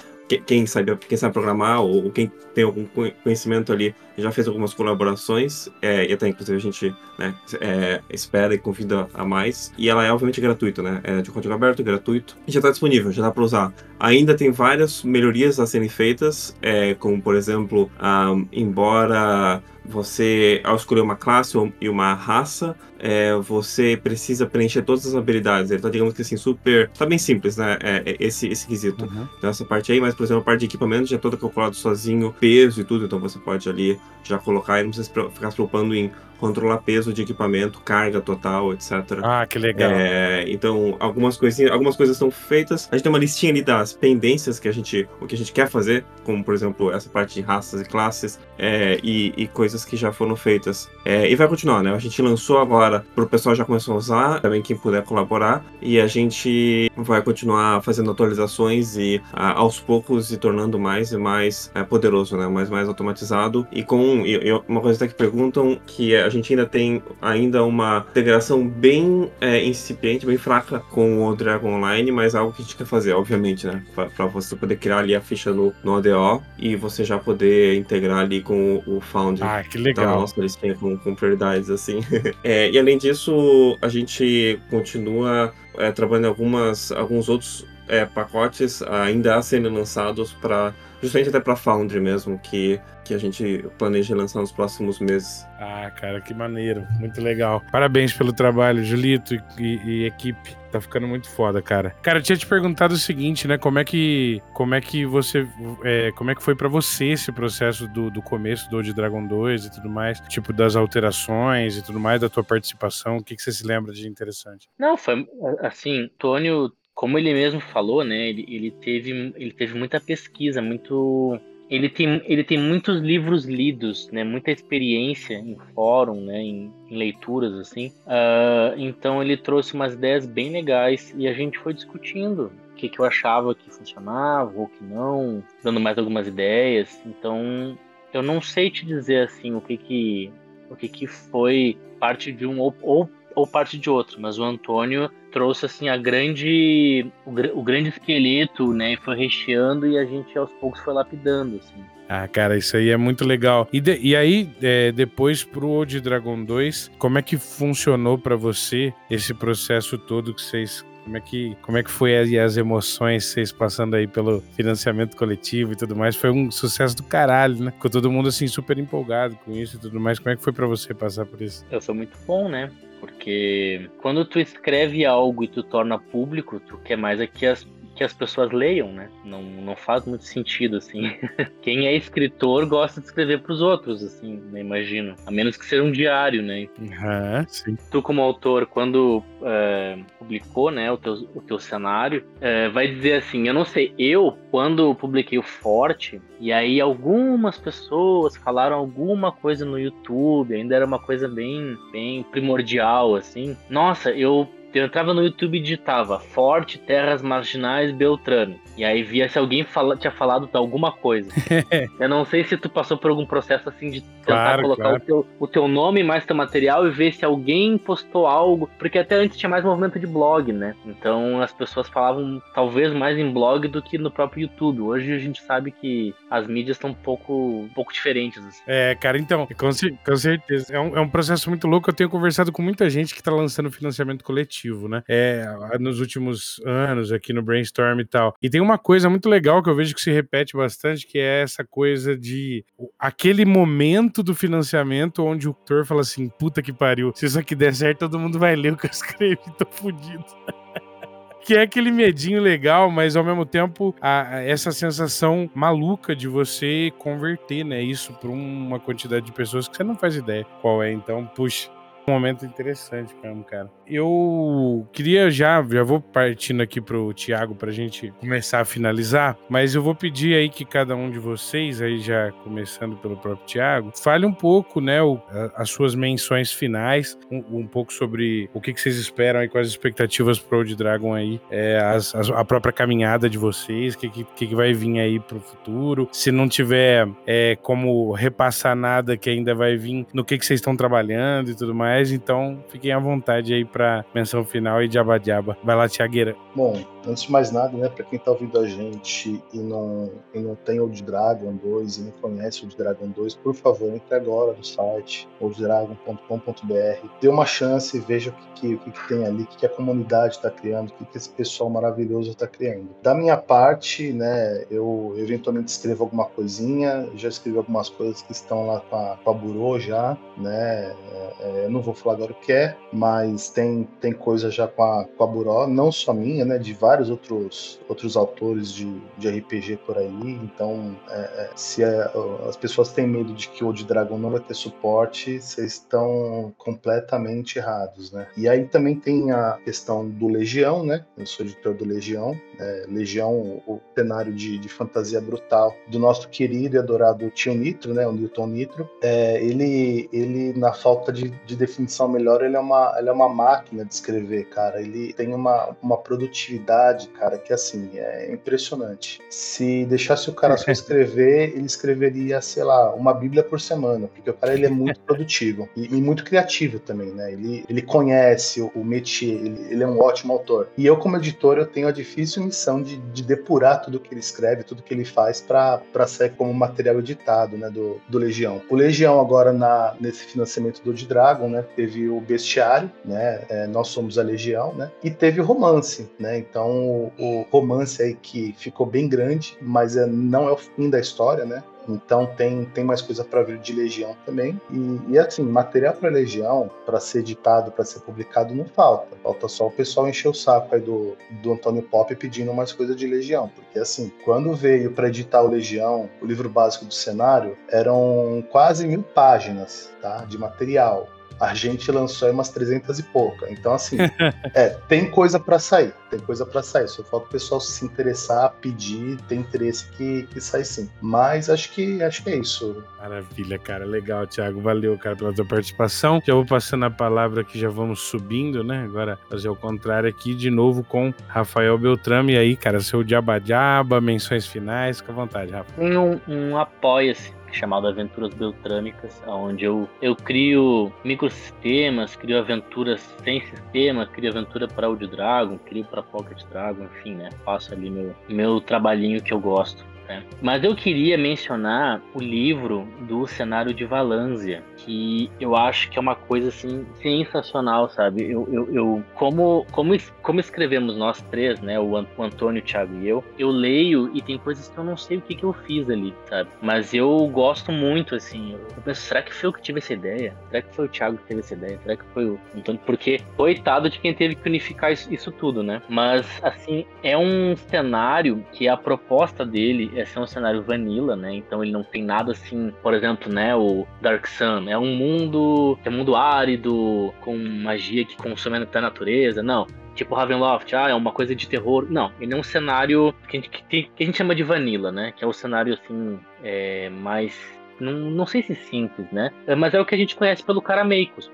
quem sabe, quem sabe programar ou quem tem algum conhecimento ali já fez algumas colaborações é, e até inclusive a gente né, é, espera e convida a mais e ela é obviamente gratuita, né? É de código aberto, gratuito e já está disponível, já dá para usar. Ainda tem várias melhorias a serem feitas, é, como por exemplo, um, embora você, ao escolher uma classe e uma raça, é, você precisa preencher todas as habilidades. Ele tá, digamos que assim, super. Tá bem simples, né? É, é esse, esse quesito. Uhum. Então, essa parte aí, mas, por exemplo, a parte de equipamento já é toda calculada sozinho, peso e tudo, então você pode ali já colocar e não precisa ficar se preocupando em controlar peso de equipamento, carga total, etc. Ah, que legal. É, então, algumas coisinhas, algumas coisas são feitas. A gente tem uma listinha ali das pendências que a gente, o que a gente quer fazer, como por exemplo essa parte de raças e classes é, e, e, coisas que já foram feitas. É, e vai continuar, né? A gente lançou agora para o pessoal já começou a usar, também quem puder colaborar, e a gente vai continuar fazendo atualizações e a, aos poucos se tornando mais e mais é, poderoso, né? Mais mais automatizado e com e, e uma coisa até que perguntam que a gente ainda tem ainda uma integração bem é, incipiente, bem fraca com o Dragon Online, mas algo que a gente quer fazer, obviamente, né? Para você poder criar ali a ficha no, no ODO e você já poder integrar ali com o, o Foundry. Ah, que legal. Então, nossa listinha com, com prioridades, assim. [LAUGHS] é, e além disso, a gente continua é, trabalhando em algumas, alguns outros é, pacotes ainda a serem lançados para justamente até para Foundry mesmo, que, que a gente planeja lançar nos próximos meses. Ah, cara, que maneiro, muito legal. Parabéns pelo trabalho, Julito e, e equipe. Tá ficando muito foda, cara. Cara, eu tinha te perguntado o seguinte, né? Como é que, como é que você, é, como é que foi para você esse processo do, do começo do Old Dragon 2 e tudo mais, tipo das alterações e tudo mais da tua participação? O que, que você se lembra de interessante? Não, foi assim, Tônio como ele mesmo falou, né, ele, ele, teve, ele teve muita pesquisa, muito. Ele tem, ele tem muitos livros lidos, né, muita experiência em fórum, né, em, em leituras, assim. Uh, então ele trouxe umas ideias bem legais e a gente foi discutindo o que, que eu achava que funcionava ou que não, dando mais algumas ideias. Então eu não sei te dizer assim o que que, o que, que foi parte de um ou, ou ou parte de outro, mas o Antônio trouxe assim a grande o, o, grande esqueleto, né, e foi recheando e a gente aos poucos foi lapidando assim. Ah, cara, isso aí é muito legal. E, de, e aí, é, depois pro Old Dragon 2, como é que funcionou para você esse processo todo que vocês Como é que, como é que foi aí as emoções vocês passando aí pelo financiamento coletivo e tudo mais? Foi um sucesso do caralho, né? Ficou todo mundo assim super empolgado com isso e tudo mais. Como é que foi para você passar por isso? Eu sou muito bom, né? Porque quando tu escreve algo e tu torna público, tu quer mais é que as que as pessoas leiam, né? Não, não faz muito sentido, assim. [LAUGHS] Quem é escritor gosta de escrever para os outros, assim, né? imagino. A menos que seja um diário, né? Uhum, sim. Tu, como autor, quando é, publicou, né, o teu, o teu cenário, é, vai dizer assim, eu não sei, eu, quando publiquei o Forte, e aí algumas pessoas falaram alguma coisa no YouTube, ainda era uma coisa bem, bem primordial, assim. Nossa, eu eu entrava no YouTube e digitava Forte Terras Marginais Beltrame. E aí via se alguém fala, tinha falado alguma coisa. [LAUGHS] eu não sei se tu passou por algum processo assim de tentar Claro, colocar claro. O, teu, o teu nome mais teu material e ver se alguém postou algo. Porque até antes tinha mais movimento de blog, né? Então as pessoas falavam talvez mais em blog do que no próprio YouTube. Hoje a gente sabe que as mídias estão um pouco, um pouco diferentes. Assim. É, cara, então, com, com certeza. É um, é um processo muito louco. Eu tenho conversado com muita gente que tá lançando financiamento coletivo, né? É, nos últimos anos aqui no Brainstorm e tal. E tem uma coisa muito legal que eu vejo que se repete bastante, que é essa coisa de aquele momento do financiamento onde o autor fala assim: puta que pariu, se isso aqui der certo, todo mundo vai ler o que eu escrevi, tô fudido. [LAUGHS] que é aquele medinho legal, mas ao mesmo tempo a- a- essa sensação maluca de você converter, né, isso para uma quantidade de pessoas que você não faz ideia qual é. Então, puxa, um momento interessante mesmo, cara. Eu queria já, já vou partindo aqui pro Thiago pra gente começar a finalizar, mas eu vou pedir aí que cada um de vocês, aí já começando pelo próprio Thiago, fale um pouco, né, o- a- as suas menções finais, um, um pouco sobre o que, que vocês esperam aí, quais as expectativas pro Old Dragon aí, é, as- as- a própria caminhada de vocês, o que, que, que que vai vir aí pro futuro, se não tiver é, como repassar nada que ainda vai vir no que, que vocês estão trabalhando e tudo mais, então fiquem à vontade aí pra menção final e diaba diaba. Vai lá, Tiagueira. Bom, antes de mais nada, né, para quem tá ouvindo a gente e não, e não tem Old Dragon 2 e não conhece Old Dragon 2, por favor, entre agora no site olddragon.com.br, dê uma chance e veja o que, que, o que, tem ali, o que, a comunidade está criando, o que, que esse pessoal maravilhoso está criando. Da minha parte, né, eu eventualmente escrevo alguma coisinha, já escrevi algumas coisas que estão lá com a, Burô já, né, é, é, eu não vou falar agora o que é, mas tem, tem coisa já com a, com a Buró, não só minha, né, de vários outros, outros autores de, de RPG por aí. Então, é, é, se é, as pessoas têm medo de que o Old Dragon não vai ter suporte, vocês estão completamente errados, né? E aí também tem a questão do Legião, né? Eu sou editor do Legião. É, Legião, o cenário de, de fantasia brutal do nosso querido e adorado Tio Nitro, né? O Newton Nitro. É, ele, ele, na falta de, de definição melhor, ele é, uma, ele é uma máquina de escrever, cara. Ele tem uma, uma produtividade, cara, que assim, é impressionante. Se deixasse o cara só escrever, [LAUGHS] ele escreveria, sei lá, uma bíblia por semana, porque o cara ele é muito [LAUGHS] produtivo e, e muito criativo também, né? Ele, ele conhece o, o métier, ele, ele é um ótimo autor. E eu, como editor, eu tenho a difícil missão de, de depurar tudo que ele escreve, tudo que ele faz para sair como material editado, né, do, do Legião. O Legião agora na, nesse financiamento do Old Dragon, né, teve o Bestiário, né, é, Nós Somos a Legião, né, e teve o Romance, né, então o, romance aí que ficou bem grande, mas é, não é o fim da história, né, então tem, tem mais coisa para vir de Legião também. E, e assim, material para Legião, para ser editado, para ser publicado, não falta. Falta só o pessoal encher o saco aí do, do Antônio Pop pedindo mais coisa de Legião. Porque assim, quando veio para editar o Legião, o livro básico do cenário, eram quase mil páginas tá, de material. A gente lançou aí umas 300 e pouca. Então, assim, [LAUGHS] é, tem coisa para sair. Tem coisa para sair. Só falta o pessoal se interessar, pedir, ter interesse que, que sai sim. Mas acho que acho que é isso. Maravilha, cara. Legal, Thiago. Valeu, cara, pela tua participação. Já vou passando a palavra aqui, já vamos subindo, né? Agora fazer o contrário aqui de novo com Rafael Beltrame. E aí, cara, seu diaba-diaba, menções finais, fica à vontade, Rafa. Tem um, um apoia-se chamado Aventuras Beltrâmicas, onde eu, eu crio microsistemas, crio aventuras sem sistema, crio aventura para Old Dragon, crio para Pocket Dragon, enfim, né? Faço ali meu, meu trabalhinho que eu gosto. Né? Mas eu queria mencionar o livro do cenário de Valânzia, que eu acho que é uma coisa assim sensacional, sabe? Eu, eu, eu como, como, como escrevemos nós três, né? O, Antônio, o Thiago e eu, eu leio e tem coisas que eu não sei o que, que eu fiz ali, sabe? Mas eu gosto muito, assim. Eu penso, será que foi eu que tive essa ideia? Será que foi o Thiago que teve essa ideia? Será que foi o Antônio? Porque, coitado de quem teve que unificar isso, isso tudo, né? Mas, assim, é um cenário que a proposta dele é ser um cenário vanilla, né? Então ele não tem nada assim, por exemplo, né? O Dark Sun é um mundo, é um mundo árido, com magia que consome a natureza. Não, tipo Ravenloft, ah, é uma coisa de terror. Não, ele é um cenário que a gente, que, que a gente chama de vanilla, né? Que é o cenário assim, é, mais. Não, não sei se simples, né? Mas é o que a gente conhece pelo Carameicos.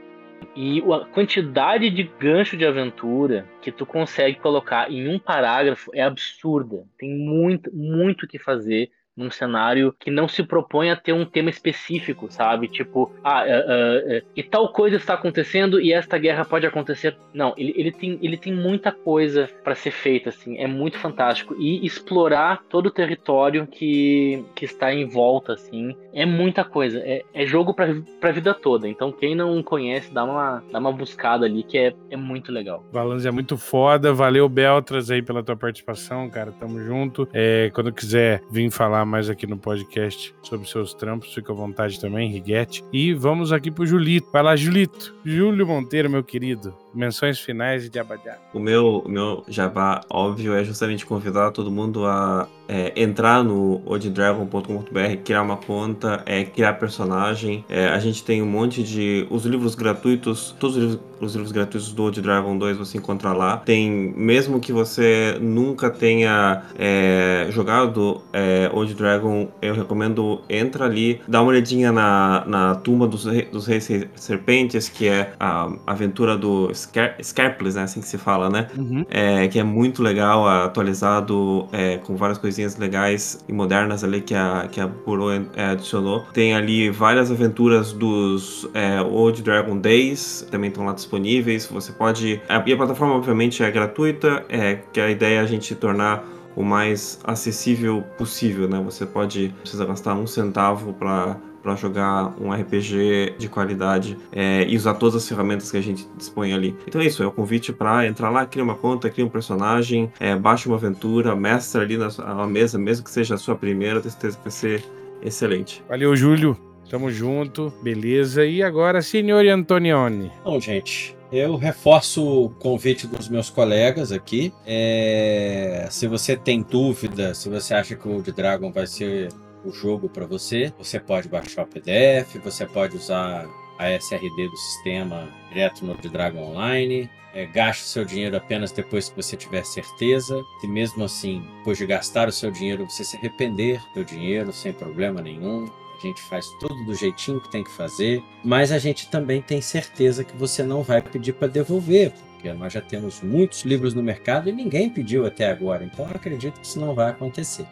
E a quantidade de gancho de aventura que tu consegue colocar em um parágrafo é absurda. Tem muito, muito o que fazer num cenário que não se propõe a ter um tema específico, sabe? Tipo, ah, uh, uh, uh, e tal coisa está acontecendo e esta guerra pode acontecer. Não, ele, ele, tem, ele tem muita coisa para ser feita, assim, é muito fantástico. E explorar todo o território que, que está em volta, assim, é muita coisa. É, é jogo pra, pra vida toda. Então, quem não conhece, dá uma, dá uma buscada ali, que é, é muito legal. Valance é muito foda. Valeu, Beltras, aí pela tua participação, cara. Tamo junto. É, quando quiser vir falar mais aqui no podcast sobre seus trampos, fica à vontade também, Riguete. E vamos aqui pro Julito. Vai lá, Julito. Júlio Monteiro, meu querido. Menções finais de Abadá. O meu, o meu jabá óbvio é justamente convidar todo mundo a é, entrar no oddragon.com.br, criar uma conta, é, criar personagem. É, a gente tem um monte de. Os livros gratuitos, todos os livros, os livros gratuitos do Old Dragon 2 você encontra lá. Tem, mesmo que você nunca tenha é, jogado é, Old Dragon, eu recomendo entra ali, dá uma olhadinha na, na tumba dos, dos Reis Serpentes, que é a aventura do Scar Scarpless, né? Assim que se fala, né? Uhum. É, que é muito legal, atualizado é, com várias coisinhas legais e modernas ali que a, que a Burô é, adicionou. Tem ali várias aventuras dos é, Old Dragon Days, também estão lá disponíveis. Você pode. E a plataforma, obviamente, é gratuita, é que a ideia é a gente tornar o mais acessível possível, né? Você pode precisa gastar um centavo para para jogar um RPG de qualidade é, e usar todas as ferramentas que a gente dispõe ali. Então é isso, é o convite para entrar lá, criar uma conta, criar um personagem, é, baixa uma aventura, mestra ali na, na mesa, mesmo que seja a sua primeira, tenho certeza que vai ser excelente. Valeu, Júlio. Tamo junto, beleza. E agora, senhor Antonioni. Bom, gente, eu reforço o convite dos meus colegas aqui. É... Se você tem dúvida, se você acha que o Old Dragon vai ser o jogo para você. Você pode baixar o PDF, você pode usar a SRD do sistema direto no Dragon Online. É, gaste seu dinheiro apenas depois que você tiver certeza. E mesmo assim, depois de gastar o seu dinheiro, você se arrepender do dinheiro sem problema nenhum. A gente faz tudo do jeitinho que tem que fazer, mas a gente também tem certeza que você não vai pedir para devolver, porque nós já temos muitos livros no mercado e ninguém pediu até agora, então eu acredito que isso não vai acontecer.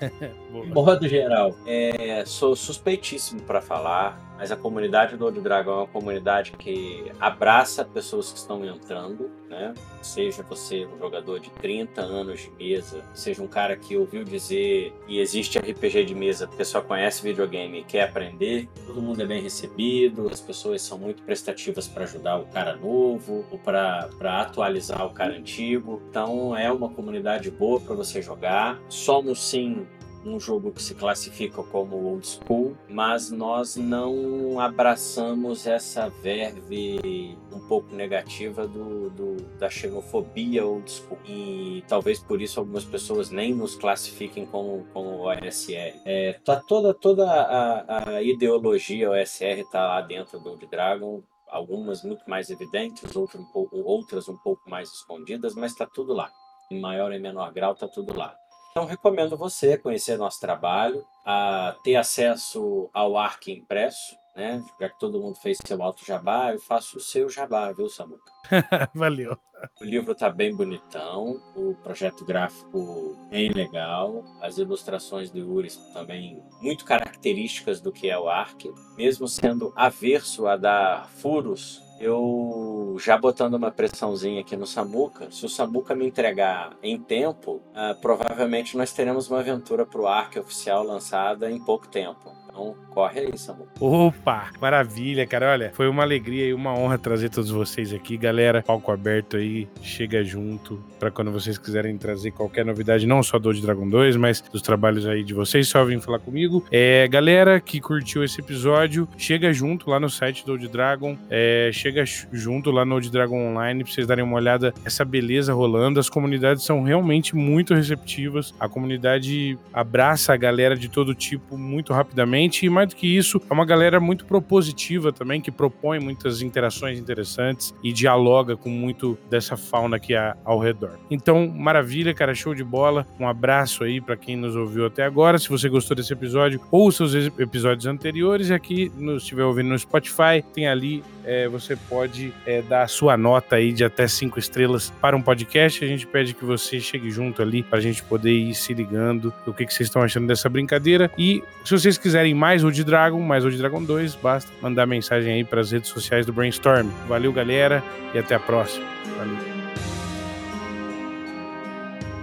[LAUGHS] modo geral. É, sou suspeitíssimo para falar, mas a comunidade do Old Dragon é uma comunidade que abraça pessoas que estão entrando, né? Seja você um jogador de 30 anos de mesa, seja um cara que ouviu dizer e existe RPG de mesa porque só conhece videogame e quer aprender, todo mundo é bem recebido, as pessoas são muito prestativas para ajudar o cara novo ou para atualizar o cara antigo. Então é uma comunidade boa para você jogar. Somos sim um jogo que se classifica como old school, mas nós não abraçamos essa verve um pouco negativa do, do, da xenofobia old school. E talvez por isso algumas pessoas nem nos classifiquem como, como OSR. É, tá toda, toda a, a ideologia OSR tá lá dentro do Old Dragon, algumas muito mais evidentes, outras um pouco, outras um pouco mais escondidas, mas está tudo lá. Em maior e menor grau, está tudo lá. Então, recomendo você conhecer nosso trabalho, a ter acesso ao ARC impresso, né? Já que todo mundo fez seu alto jabá, eu faço o seu jabá, viu, Samuca? [LAUGHS] Valeu. O livro tá bem bonitão, o projeto gráfico bem legal, as ilustrações do Uris também muito características do que é o ARC, mesmo sendo averso a dar furos eu já botando uma pressãozinha aqui no Samuca, se o Samuca me entregar em tempo, uh, provavelmente nós teremos uma aventura pro Ark oficial lançada em pouco tempo. Então, corre aí, Samu. Opa, maravilha, cara. Olha, foi uma alegria e uma honra trazer todos vocês aqui, galera. Palco aberto aí, chega junto para quando vocês quiserem trazer qualquer novidade, não só do Old Dragon 2, mas dos trabalhos aí de vocês, só vem falar comigo. É, galera que curtiu esse episódio, chega junto lá no site do Old Dragon, é, chega junto lá no Old Dragon Online pra vocês darem uma olhada essa beleza rolando. As comunidades são realmente muito receptivas. A comunidade abraça a galera de todo tipo muito rapidamente e mais do que isso, é uma galera muito propositiva também, que propõe muitas interações interessantes e dialoga com muito dessa fauna aqui ao redor. Então, maravilha, cara, show de bola. Um abraço aí para quem nos ouviu até agora. Se você gostou desse episódio ou seus episódios anteriores, aqui, se estiver ouvindo no Spotify, tem ali é, você pode é, dar a sua nota aí de até cinco estrelas para um podcast. A gente pede que você chegue junto ali para a gente poder ir se ligando o que, que vocês estão achando dessa brincadeira. E se vocês quiserem mais Old Dragon, mais Old Dragon 2, basta mandar mensagem aí para as redes sociais do Brainstorm. Valeu, galera, e até a próxima. Valeu.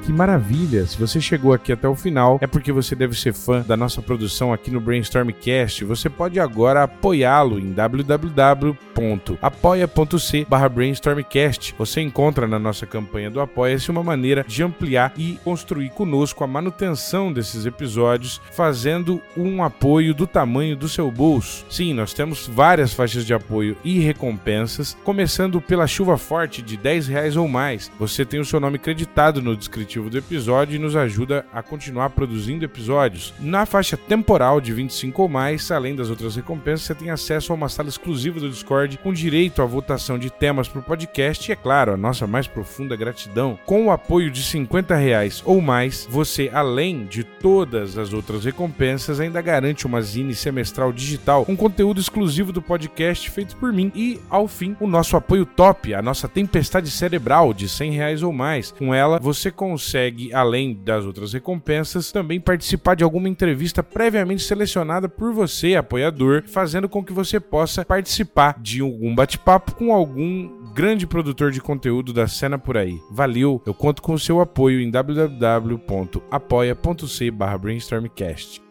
Que maravilha! Se você chegou aqui até o final, é porque você deve ser fã da nossa produção aqui no Brainstormcast. Você pode agora apoiá-lo em www.apoia.c brainstormcast. Você encontra na nossa campanha do Apoia-se uma maneira de ampliar e construir conosco a manutenção desses episódios, fazendo um apoio do tamanho do seu bolso. Sim, nós temos várias faixas de apoio e recompensas, começando pela chuva forte de 10 reais ou mais. Você tem o seu nome creditado no descritivo do episódio e nos ajuda a continuar produzindo episódios. Na faixa temporal de 25 ou mais, além das outras recompensas, você tem acesso a uma sala exclusiva do Discord com direito à votação de temas para o podcast e, é claro, a nossa mais profunda gratidão. Com o apoio de 50 reais ou mais, você, além de todas as outras recompensas, ainda garante uma zine semestral digital com conteúdo exclusivo do podcast feito por mim e, ao fim, o nosso apoio top, a nossa tempestade cerebral de 100 reais ou mais. Com ela, você consegue consegue, além das outras recompensas, também participar de alguma entrevista previamente selecionada por você, apoiador, fazendo com que você possa participar de algum bate-papo com algum grande produtor de conteúdo da cena por aí. Valeu, eu conto com o seu apoio em www.apoia.c/brainstormcast.